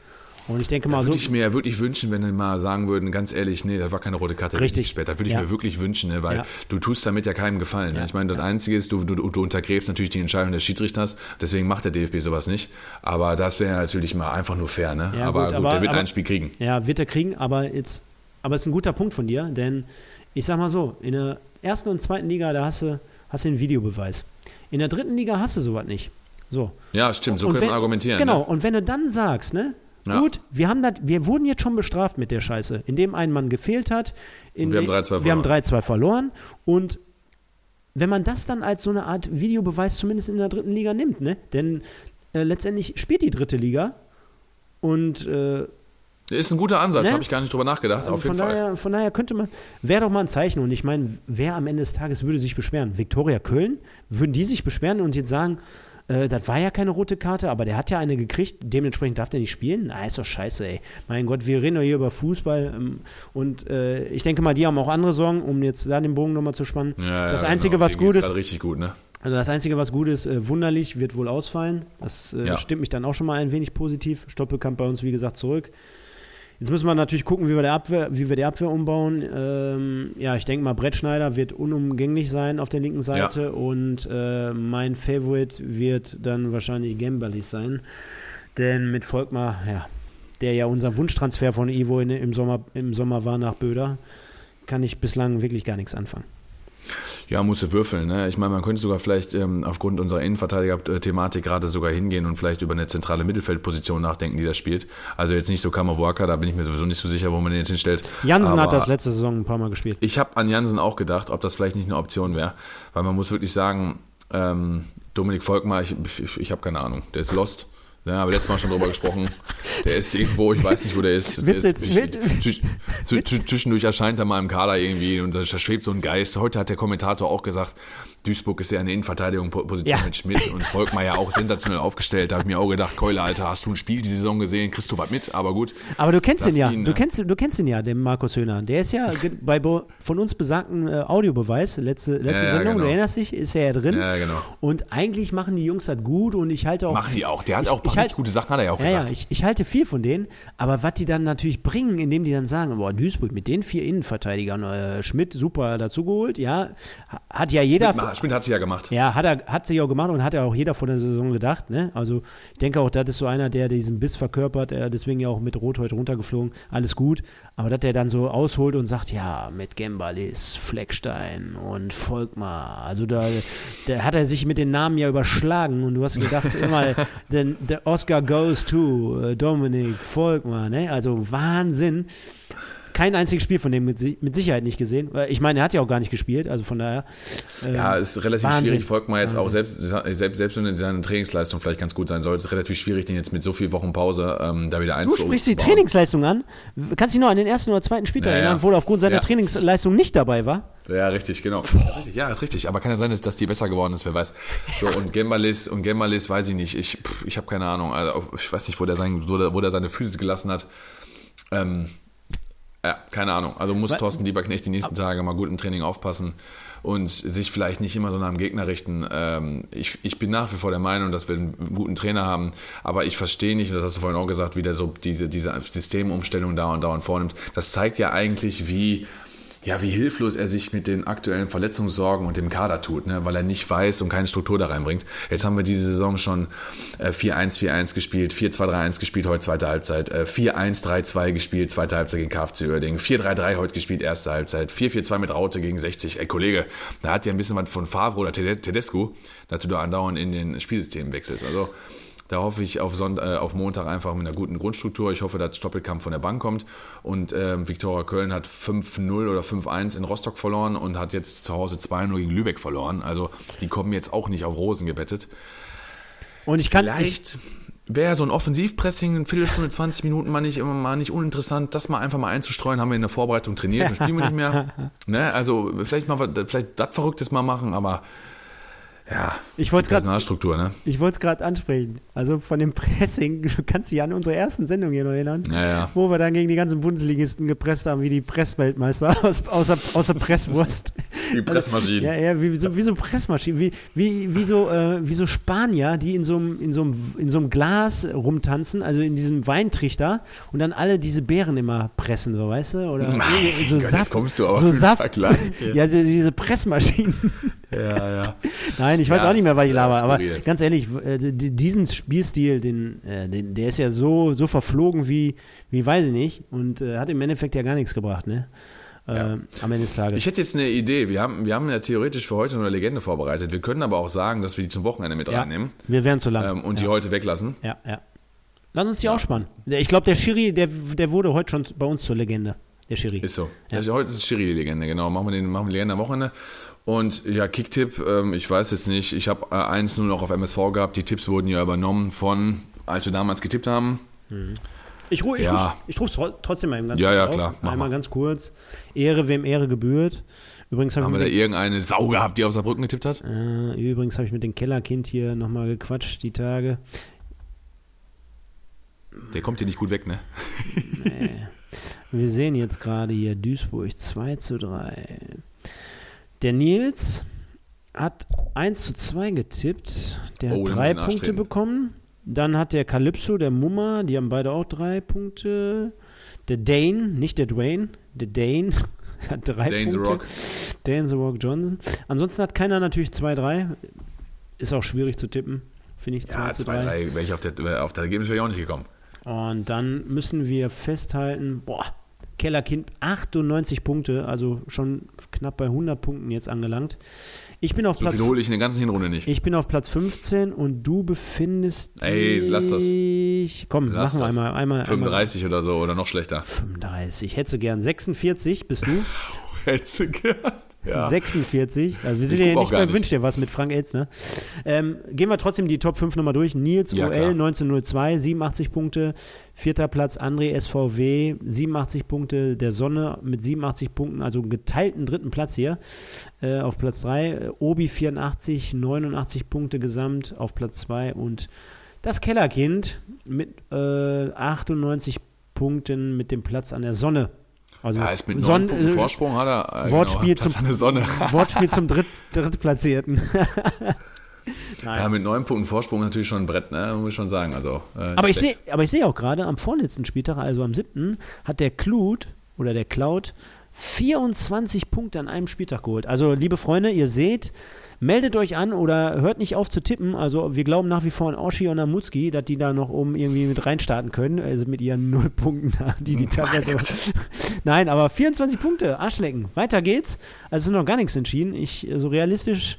Und ich denke mal, so. würde ich mir wirklich wünschen, wenn die mal sagen würden, ganz ehrlich, nee, das war keine rote Karte. Richtig. Später. Das würde ich Ja. mir wirklich wünschen, ne, weil Ja. du tust damit ja keinem gefallen. Ne? Ich meine, das Einzige ist, du, du, du untergräbst natürlich die Entscheidung des Schiedsrichters, deswegen macht der DFB sowas nicht. Aber das wäre natürlich mal einfach nur fair. Ne? Aber gut, gut, aber- der wird aber- ein Spiel kriegen. Ja, wird er kriegen, aber jetzt, aber es ist ein guter Punkt von dir, denn ich sag mal so, in der ersten und zweiten Liga, da hast du hast du den Videobeweis. In der dritten Liga hast du sowas nicht. So. Ja, stimmt, so Und können wir argumentieren. Genau, Ne? und wenn du dann sagst, ne? Ja. Gut, wir haben das, wir wurden jetzt schon bestraft mit der Scheiße, indem ein Mann gefehlt hat. In wir haben de- 3-2 Wir haben verloren. 3-2 verloren. Und wenn man das dann als so eine Art Videobeweis zumindest in der dritten Liga nimmt, ne? Denn äh, letztendlich spielt die dritte Liga und äh, Ist ein guter Ansatz, Ne? habe ich gar nicht drüber nachgedacht, also auf jeden von, Fall. daher, von daher könnte man, wäre doch mal ein Zeichen. Und ich meine, wer am Ende des Tages würde sich beschweren? Viktoria Köln? Würden die sich beschweren und jetzt sagen, äh, das war ja keine rote Karte, aber der hat ja eine gekriegt, dementsprechend darf der nicht spielen? Na, ist doch scheiße, ey. Mein Gott, wir reden doch hier über Fußball ähm, und äh, ich denke mal, die haben auch andere Sorgen, um jetzt da den Bogen nochmal zu spannen. Ja, das ja, Einzige, genau. was Denen gut ist, richtig gut, ne? also das Einzige, was gut ist, äh, wunderlich, wird wohl ausfallen. Das äh, Ja. stimmt mich dann auch schon mal ein wenig positiv. Stoppelkamp bei uns, wie gesagt, zurück. Jetzt müssen wir natürlich gucken, wie wir, der Abwehr, wie wir die Abwehr umbauen. Ähm, ja, ich denke mal, Brettschneider wird unumgänglich sein auf der linken Seite und äh, mein Favorite wird dann wahrscheinlich Gembalis sein. Denn mit Volkmar, ja, der ja unser Wunschtransfer von Ivo in, im, Sommer, im Sommer war nach Böder, kann ich bislang wirklich gar nichts anfangen. Ja, musste würfeln. Ne? Ich meine, man könnte sogar vielleicht ähm, aufgrund unserer Innenverteidiger-Thematik gerade sogar hingehen und vielleicht über eine zentrale Mittelfeldposition nachdenken, die da spielt. Also jetzt nicht so Kammerwalker, da bin ich mir sowieso nicht so sicher, wo man den jetzt hinstellt. Jansen hat Aber das letzte Saison ein paar Mal gespielt. Ich habe an Jansen auch gedacht, ob das vielleicht nicht eine Option wäre. Weil man muss wirklich sagen, ähm, Dominik Volkmar, ich, ich, ich habe keine Ahnung, der ist lost. Ja, haben wir letztes Mal schon drüber gesprochen. Der ist irgendwo, ich weiß nicht, wo der ist. Der ist zwischendurch erscheint er mal im Kader irgendwie und da schwebt so ein Geist. Heute hat der Kommentator auch gesagt, Duisburg ist ja eine Innenverteidigung-Position Ja. mit Schmidt und Volkmar ja auch sensationell aufgestellt. Da habe ich mir auch gedacht, Keule, Alter, hast du ein Spiel die Saison gesehen? Kriegst du was mit? Aber gut. Aber du kennst ihn ja. ihn, du, ne? kennst, du kennst ihn ja, den Markus Höhner. Der ist ja bei bo- von uns besagten äh, Audiobeweis, letzte, letzte Ja, ja, Sendung, genau. du erinnerst dich, ist er ja drin. Ja, genau. Und eigentlich machen die Jungs das gut und ich halte auch. Machen die auch. Der hat ich, auch ein paar halt- gute Sachen, hat er ja auch Ja, ja, gesagt. ich, ich halte viel von denen, aber was die dann natürlich bringen, indem die dann sagen, boah, Duisburg mit den vier Innenverteidigern, äh, Schmidt super dazugeholt, ja, ha- hat ja jeder. Schmidt, Schmidt hat sie ja gemacht. Ja, hat er hat sich auch gemacht und hat ja auch jeder vor der Saison gedacht. Ne? Also ich denke auch, das ist so einer, der diesen Biss verkörpert, er deswegen ja auch mit Rot heute runtergeflogen. Alles gut. Aber dass der dann so ausholt und sagt, ja, mit Gembalis, Fleckstein und Volkmar. Also da, da hat er sich mit den Namen ja überschlagen und du hast gedacht, *laughs* immer, denn der Oscar goes to äh, Dominik Volkmar. Ne? Also Wahnsinn. Kein einziges Spiel von dem mit, mit Sicherheit nicht gesehen. Ich meine, er hat ja auch gar nicht gespielt, also von daher. äh, Ja, ist relativ Wahnsinn. schwierig. Volkmar jetzt auch Wahnsinn. selbst, selbst, selbst wenn seine Trainingsleistung vielleicht ganz gut sein sollte, ist relativ schwierig, den jetzt mit so viel Wochen Pause ähm, da wieder Du einzubauen. sprichst die Trainingsleistung an. Kannst dich noch an den ersten oder zweiten Spieltag Ja, ja. erinnern, wo er aufgrund seiner Ja. Trainingsleistung nicht dabei war? Ja, richtig, genau. Ja, richtig. Ja, ist richtig. Aber kann ja sein, dass, dass die besser geworden ist, wer weiß. So, und Gembalis, und Gembalis weiß ich nicht. Ich, ich habe keine Ahnung. Also, ich weiß nicht, wo der, sein, wo der, wo der seine Füße gelassen hat. Ähm, ja, keine Ahnung. Also muss Wa- Thorsten Lieberknecht die nächsten Tage mal gut im Training aufpassen und sich vielleicht nicht immer so nach dem Gegner richten. Ähm, ich, ich bin nach wie vor der Meinung, dass wir einen guten Trainer haben, aber ich verstehe nicht, und das hast du vorhin auch gesagt, wie der so diese, diese Systemumstellung da und dauernd vornimmt. Das zeigt ja eigentlich, wie ja, wie hilflos er sich mit den aktuellen Verletzungssorgen und dem Kader tut, ne? weil er nicht weiß und keine Struktur da reinbringt. Jetzt haben wir diese Saison schon äh, 4-1, 4-1 gespielt, 4-2-3-1 gespielt, heute zweite Halbzeit, äh, 4-1, 3-2 gespielt, zweite Halbzeit gegen KFC Uerdingen, 4-3-3 heute gespielt, erste Halbzeit, 4-4-2 mit Raute gegen 60. Ey, Kollege, da hat ja ein bisschen was von Favre oder Tede- Tedesco, dass du da andauernd in den Spielsystemen wechselst. Also da hoffe ich auf, Sonnt äh, auf Montag einfach mit einer guten Grundstruktur. Ich hoffe, dass Stoppelkamp von der Bank kommt. Und ähm, Viktoria Köln hat 5-0 oder 5-1 in Rostock verloren und hat jetzt zu Hause 2-0 gegen Lübeck verloren. Also die kommen jetzt auch nicht auf Rosen gebettet. Und ich kann. Ich, Vielleicht wäre so ein Offensivpressing, eine Viertelstunde, 20 Minuten mal nicht, immer mal nicht uninteressant, das mal einfach mal einzustreuen, haben wir in der Vorbereitung trainiert, dann spielen wir nicht mehr. *laughs* Ne? Also vielleicht mal vielleicht das Verrücktes mal machen, aber ja, Ich wollt's die grad- Personalstruktur, ne? ich wollte es gerade ansprechen. Also von dem *laughs* Pressing, du kannst dich an unsere ersten Sendung hier noch erinnern, Ja, ja. wo wir dann gegen die ganzen Bundesligisten gepresst haben, wie die Pressweltmeister *laughs* aus, außer, außer Presswurst. *laughs* Die Pressmaschinen. Ja, ja, wie, wie so, wie so Pressmaschinen, wie, wie, wie, so, äh, wie so Spanier, die in so, einem, in, so einem, in so einem Glas rumtanzen, also in diesem Weintrichter und dann alle diese Beeren immer pressen, so weißt du? Oder irgendwie so Gott, Saft. kommst du aber so Saft. Vergleich. Ja, diese, diese Pressmaschinen. Ja, ja. Nein, ich weiß Ja, auch nicht mehr, was ich laber, aber ganz ehrlich, äh, diesen Spielstil, den, äh, den, der ist ja so, so verflogen wie, wie weiß ich nicht und äh, hat im Endeffekt ja gar nichts gebracht, ne? äh, am Ende des Tages. Ich hätte jetzt eine Idee. Wir haben, wir haben ja theoretisch für heute noch eine Legende vorbereitet. Wir können aber auch sagen, dass wir die zum Wochenende mit ja, reinnehmen wir wären zu lang. ähm, und die ja. heute weglassen. ja, ja. Lass uns die ausspannen. Ich glaube, der Schiri, der, der wurde heute schon bei uns zur Legende. Der Schiri. Ist so. Das ist, heute ist Schiri-Legende, genau. Machen wir den machen wir Legende am Wochenende. Und ja, Kicktipp, ähm, ich weiß jetzt nicht. Ich habe äh, 1-0 noch auf MSV gehabt. Die Tipps wurden ja übernommen von, als wir damals getippt haben. Ich, ru ich, Ja. ich ruf's tro- trotzdem mal eben ganz Ja, kurz ja, klar, mach Einmal mal. ganz kurz. Ehre, wem Ehre gebührt. Übrigens habe Haben ich, wir da irgendeine Sau gehabt, die auf Saarbrücken getippt hat? äh, übrigens hab ich mit dem Kellerkind hier nochmal gequatscht die Tage. Der kommt hier nicht gut weg, ne? Wir sehen jetzt gerade hier Duisburg 2 zu 3. Der Nils hat 1 zu 2 getippt. Der Oh, hat drei Punkte bekommen. Dann hat der Calypso, der Mummer, die haben beide auch drei Punkte. Der Dane, nicht der Dwayne, der Dane *laughs* hat drei Dane the Punkte. Rock. Dane The Rock Johnson. Ansonsten hat keiner natürlich 2-3. Ist auch schwierig zu tippen, finde ich. 2 Ja, zu 2, 3. 3, wäre ich auf der, auf der Ergebnis wäre ich auch nicht gekommen. Und dann müssen wir festhalten, boah, Kellerkind 98 Punkte, also schon knapp bei 100 Punkten jetzt angelangt. Ich bin auf So Platz viel hole ich in der ganzen Hinrunde nicht. ich bin auf Platz 15 und du befindest Ey, lass das. dich Komm, Lass machen wir das. einmal einmal 35 oder so oder noch schlechter. einmal 35. Hättest du gern 46 bist du? *laughs* Hättest du gern. Ja. 46. Also wir sind Ich ja nicht gar bei nicht. Wünsch dir was mit Frank Elzner. Ähm, gehen wir trotzdem die Top 5 nochmal durch. Nils Ja, klar. 1902, 87 Punkte. Vierter Platz André SVW, 87 Punkte. Der Sonne mit 87 Punkten, also geteilten dritten Platz hier. Äh, auf Platz 3. Obi 84, 89 Punkte gesamt auf Platz 2. Und das Kellerkind mit äh, 98 Punkten mit dem Platz an der Sonne. Also Ja, ist mit 9 Punkten Vorsprung hat er. äh, Wortspiel genau, zum- Sonne. *laughs* Wortspiel zum Dritt, Drittplatzierten. *laughs* Nein. Ja, mit 9 Punkten Vorsprung natürlich schon ein Brett, ne? Muss ich schon sagen. Also, äh, aber, ich sehe, schlecht. aber ich sehe auch gerade, am vorletzten Spieltag, also am siebten, hat der Cloud oder der Cloud 24 Punkte an einem Spieltag geholt. Also, liebe Freunde, ihr seht, meldet euch an oder hört nicht auf zu tippen. Also, wir glauben nach wie vor an Oschi und Amutski, dass die da noch oben irgendwie mit reinstarten können. Also mit ihren Nullpunkten da, die die teilweise. *laughs* Nein, aber 24 Punkte, Arschlecken. Weiter geht's. Also, es ist noch gar nichts entschieden. Ich, so realistisch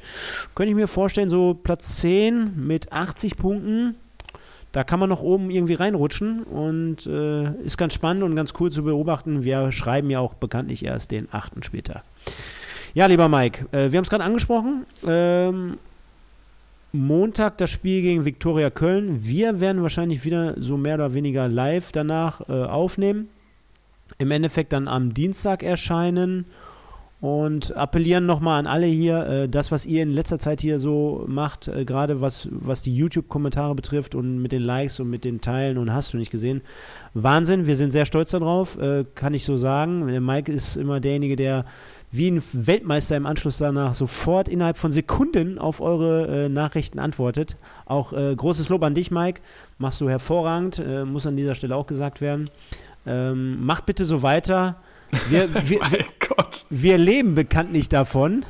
könnte ich mir vorstellen, so Platz 10 mit 80 Punkten. Da kann man noch oben irgendwie reinrutschen und äh, ist ganz spannend und ganz cool zu beobachten. Wir schreiben ja auch bekanntlich erst den achten später. Ja, lieber Mike, äh, wir haben es gerade angesprochen. Ähm, Montag das Spiel gegen Viktoria Köln. Wir werden wahrscheinlich wieder so mehr oder weniger live danach äh, aufnehmen. Im Endeffekt dann am Dienstag erscheinen und appellieren nochmal an alle hier, äh, das, was ihr in letzter Zeit hier so macht, äh, gerade was, was die YouTube-Kommentare betrifft und mit den Likes und mit den Teilen und hast du nicht gesehen. Wahnsinn, wir sind sehr stolz darauf, äh, kann ich so sagen. Der Mike ist immer derjenige, der wie ein Weltmeister im Anschluss danach sofort innerhalb von Sekunden auf eure äh, Nachrichten antwortet. Auch äh, großes Lob an dich, Mike. Machst du hervorragend, äh, muss an dieser Stelle auch gesagt werden. Ähm, macht bitte so weiter. Wir, *laughs* wir, wir leben bekanntlich davon.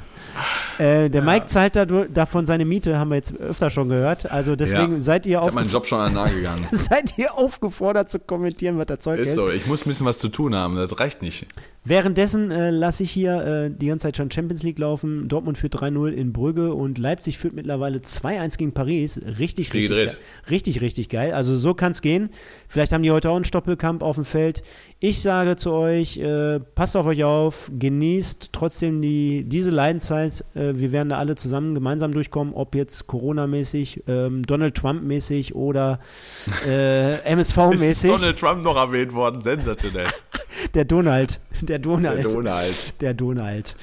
Äh, der Mike zahlt davon seine Miete, haben wir jetzt öfter schon gehört. Also deswegen Ja. seid, ihr Ich auf, meinen Job schon an den Nagel gegangen. *laughs* seid ihr aufgefordert zu kommentieren, was das Zeug Ist ist. so, ich muss ein bisschen was zu tun haben, das reicht nicht. Währenddessen äh, lasse ich hier äh, die ganze Zeit schon Champions League laufen. Dortmund führt 3-0 in Brügge und Leipzig führt mittlerweile 2-1 gegen Paris. Richtig, Spiel richtig, gedreht. ge- richtig, richtig geil. Also so kann es gehen. Vielleicht haben die heute auch einen Stoppelkampf auf dem Feld. Ich sage zu euch, äh, passt auf euch auf, genießt trotzdem die, diese Leidenzeit. Äh, wir werden da alle zusammen gemeinsam durchkommen, ob jetzt Corona-mäßig, ähm, Donald Trump-mäßig oder äh, *laughs* Ist MSV-mäßig. Donald Trump noch erwähnt worden, sensationell. *laughs* Der Donald. Der Donald. Der Donald. Der Donald.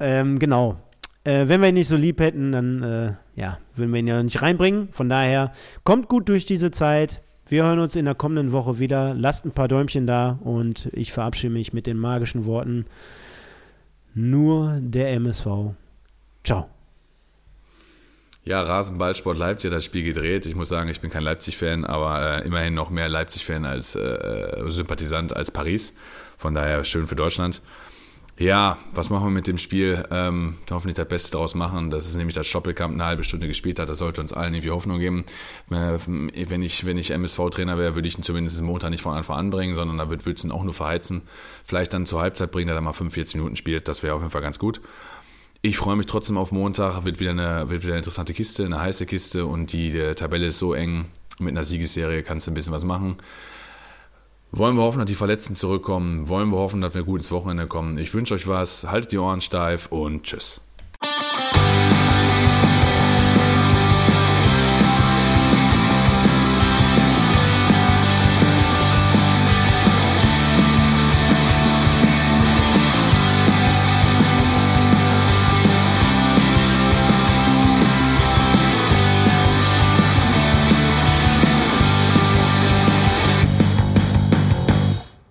Ähm, genau. Äh, wenn wir ihn nicht so lieb hätten, dann äh, ja, würden wir ihn ja nicht reinbringen. Von daher, kommt gut durch diese Zeit. Wir hören uns in der kommenden Woche wieder. Lasst ein paar Däumchen da und ich verabschiede mich mit den magischen Worten. Nur der MSV. Ciao. Ja, Rasenballsport Leipzig hat das Spiel gedreht. Ich muss sagen, ich bin kein Leipzig-Fan, aber äh, immerhin noch mehr Leipzig-Fan als äh, äh, Sympathisant als Paris. Von daher schön für Deutschland. Ja, was machen wir mit dem Spiel? Ähm, hoffentlich das Beste daraus machen. Das ist nämlich das Stoppelkamp eine halbe Stunde gespielt hat. Das sollte uns allen irgendwie Hoffnung geben. Äh, wenn ich, wenn ich MSV-Trainer wäre, würde ich ihn zumindest Montag nicht von Anfang an bringen, sondern da würde ich ihn auch nur verheizen. Vielleicht dann zur Halbzeit bringen, der dann mal 45 Minuten spielt. Das wäre auf jeden Fall ganz gut. Ich freue mich trotzdem auf Montag. Wird wieder eine, wird wieder eine interessante Kiste, eine heiße Kiste und die, die Tabelle ist so eng. Mit einer Siegesserie kannst du ein bisschen was machen. Wollen wir hoffen, dass die Verletzten zurückkommen? Wollen wir hoffen, dass wir gut ins Wochenende kommen? Ich wünsche euch was. Haltet die Ohren steif und tschüss.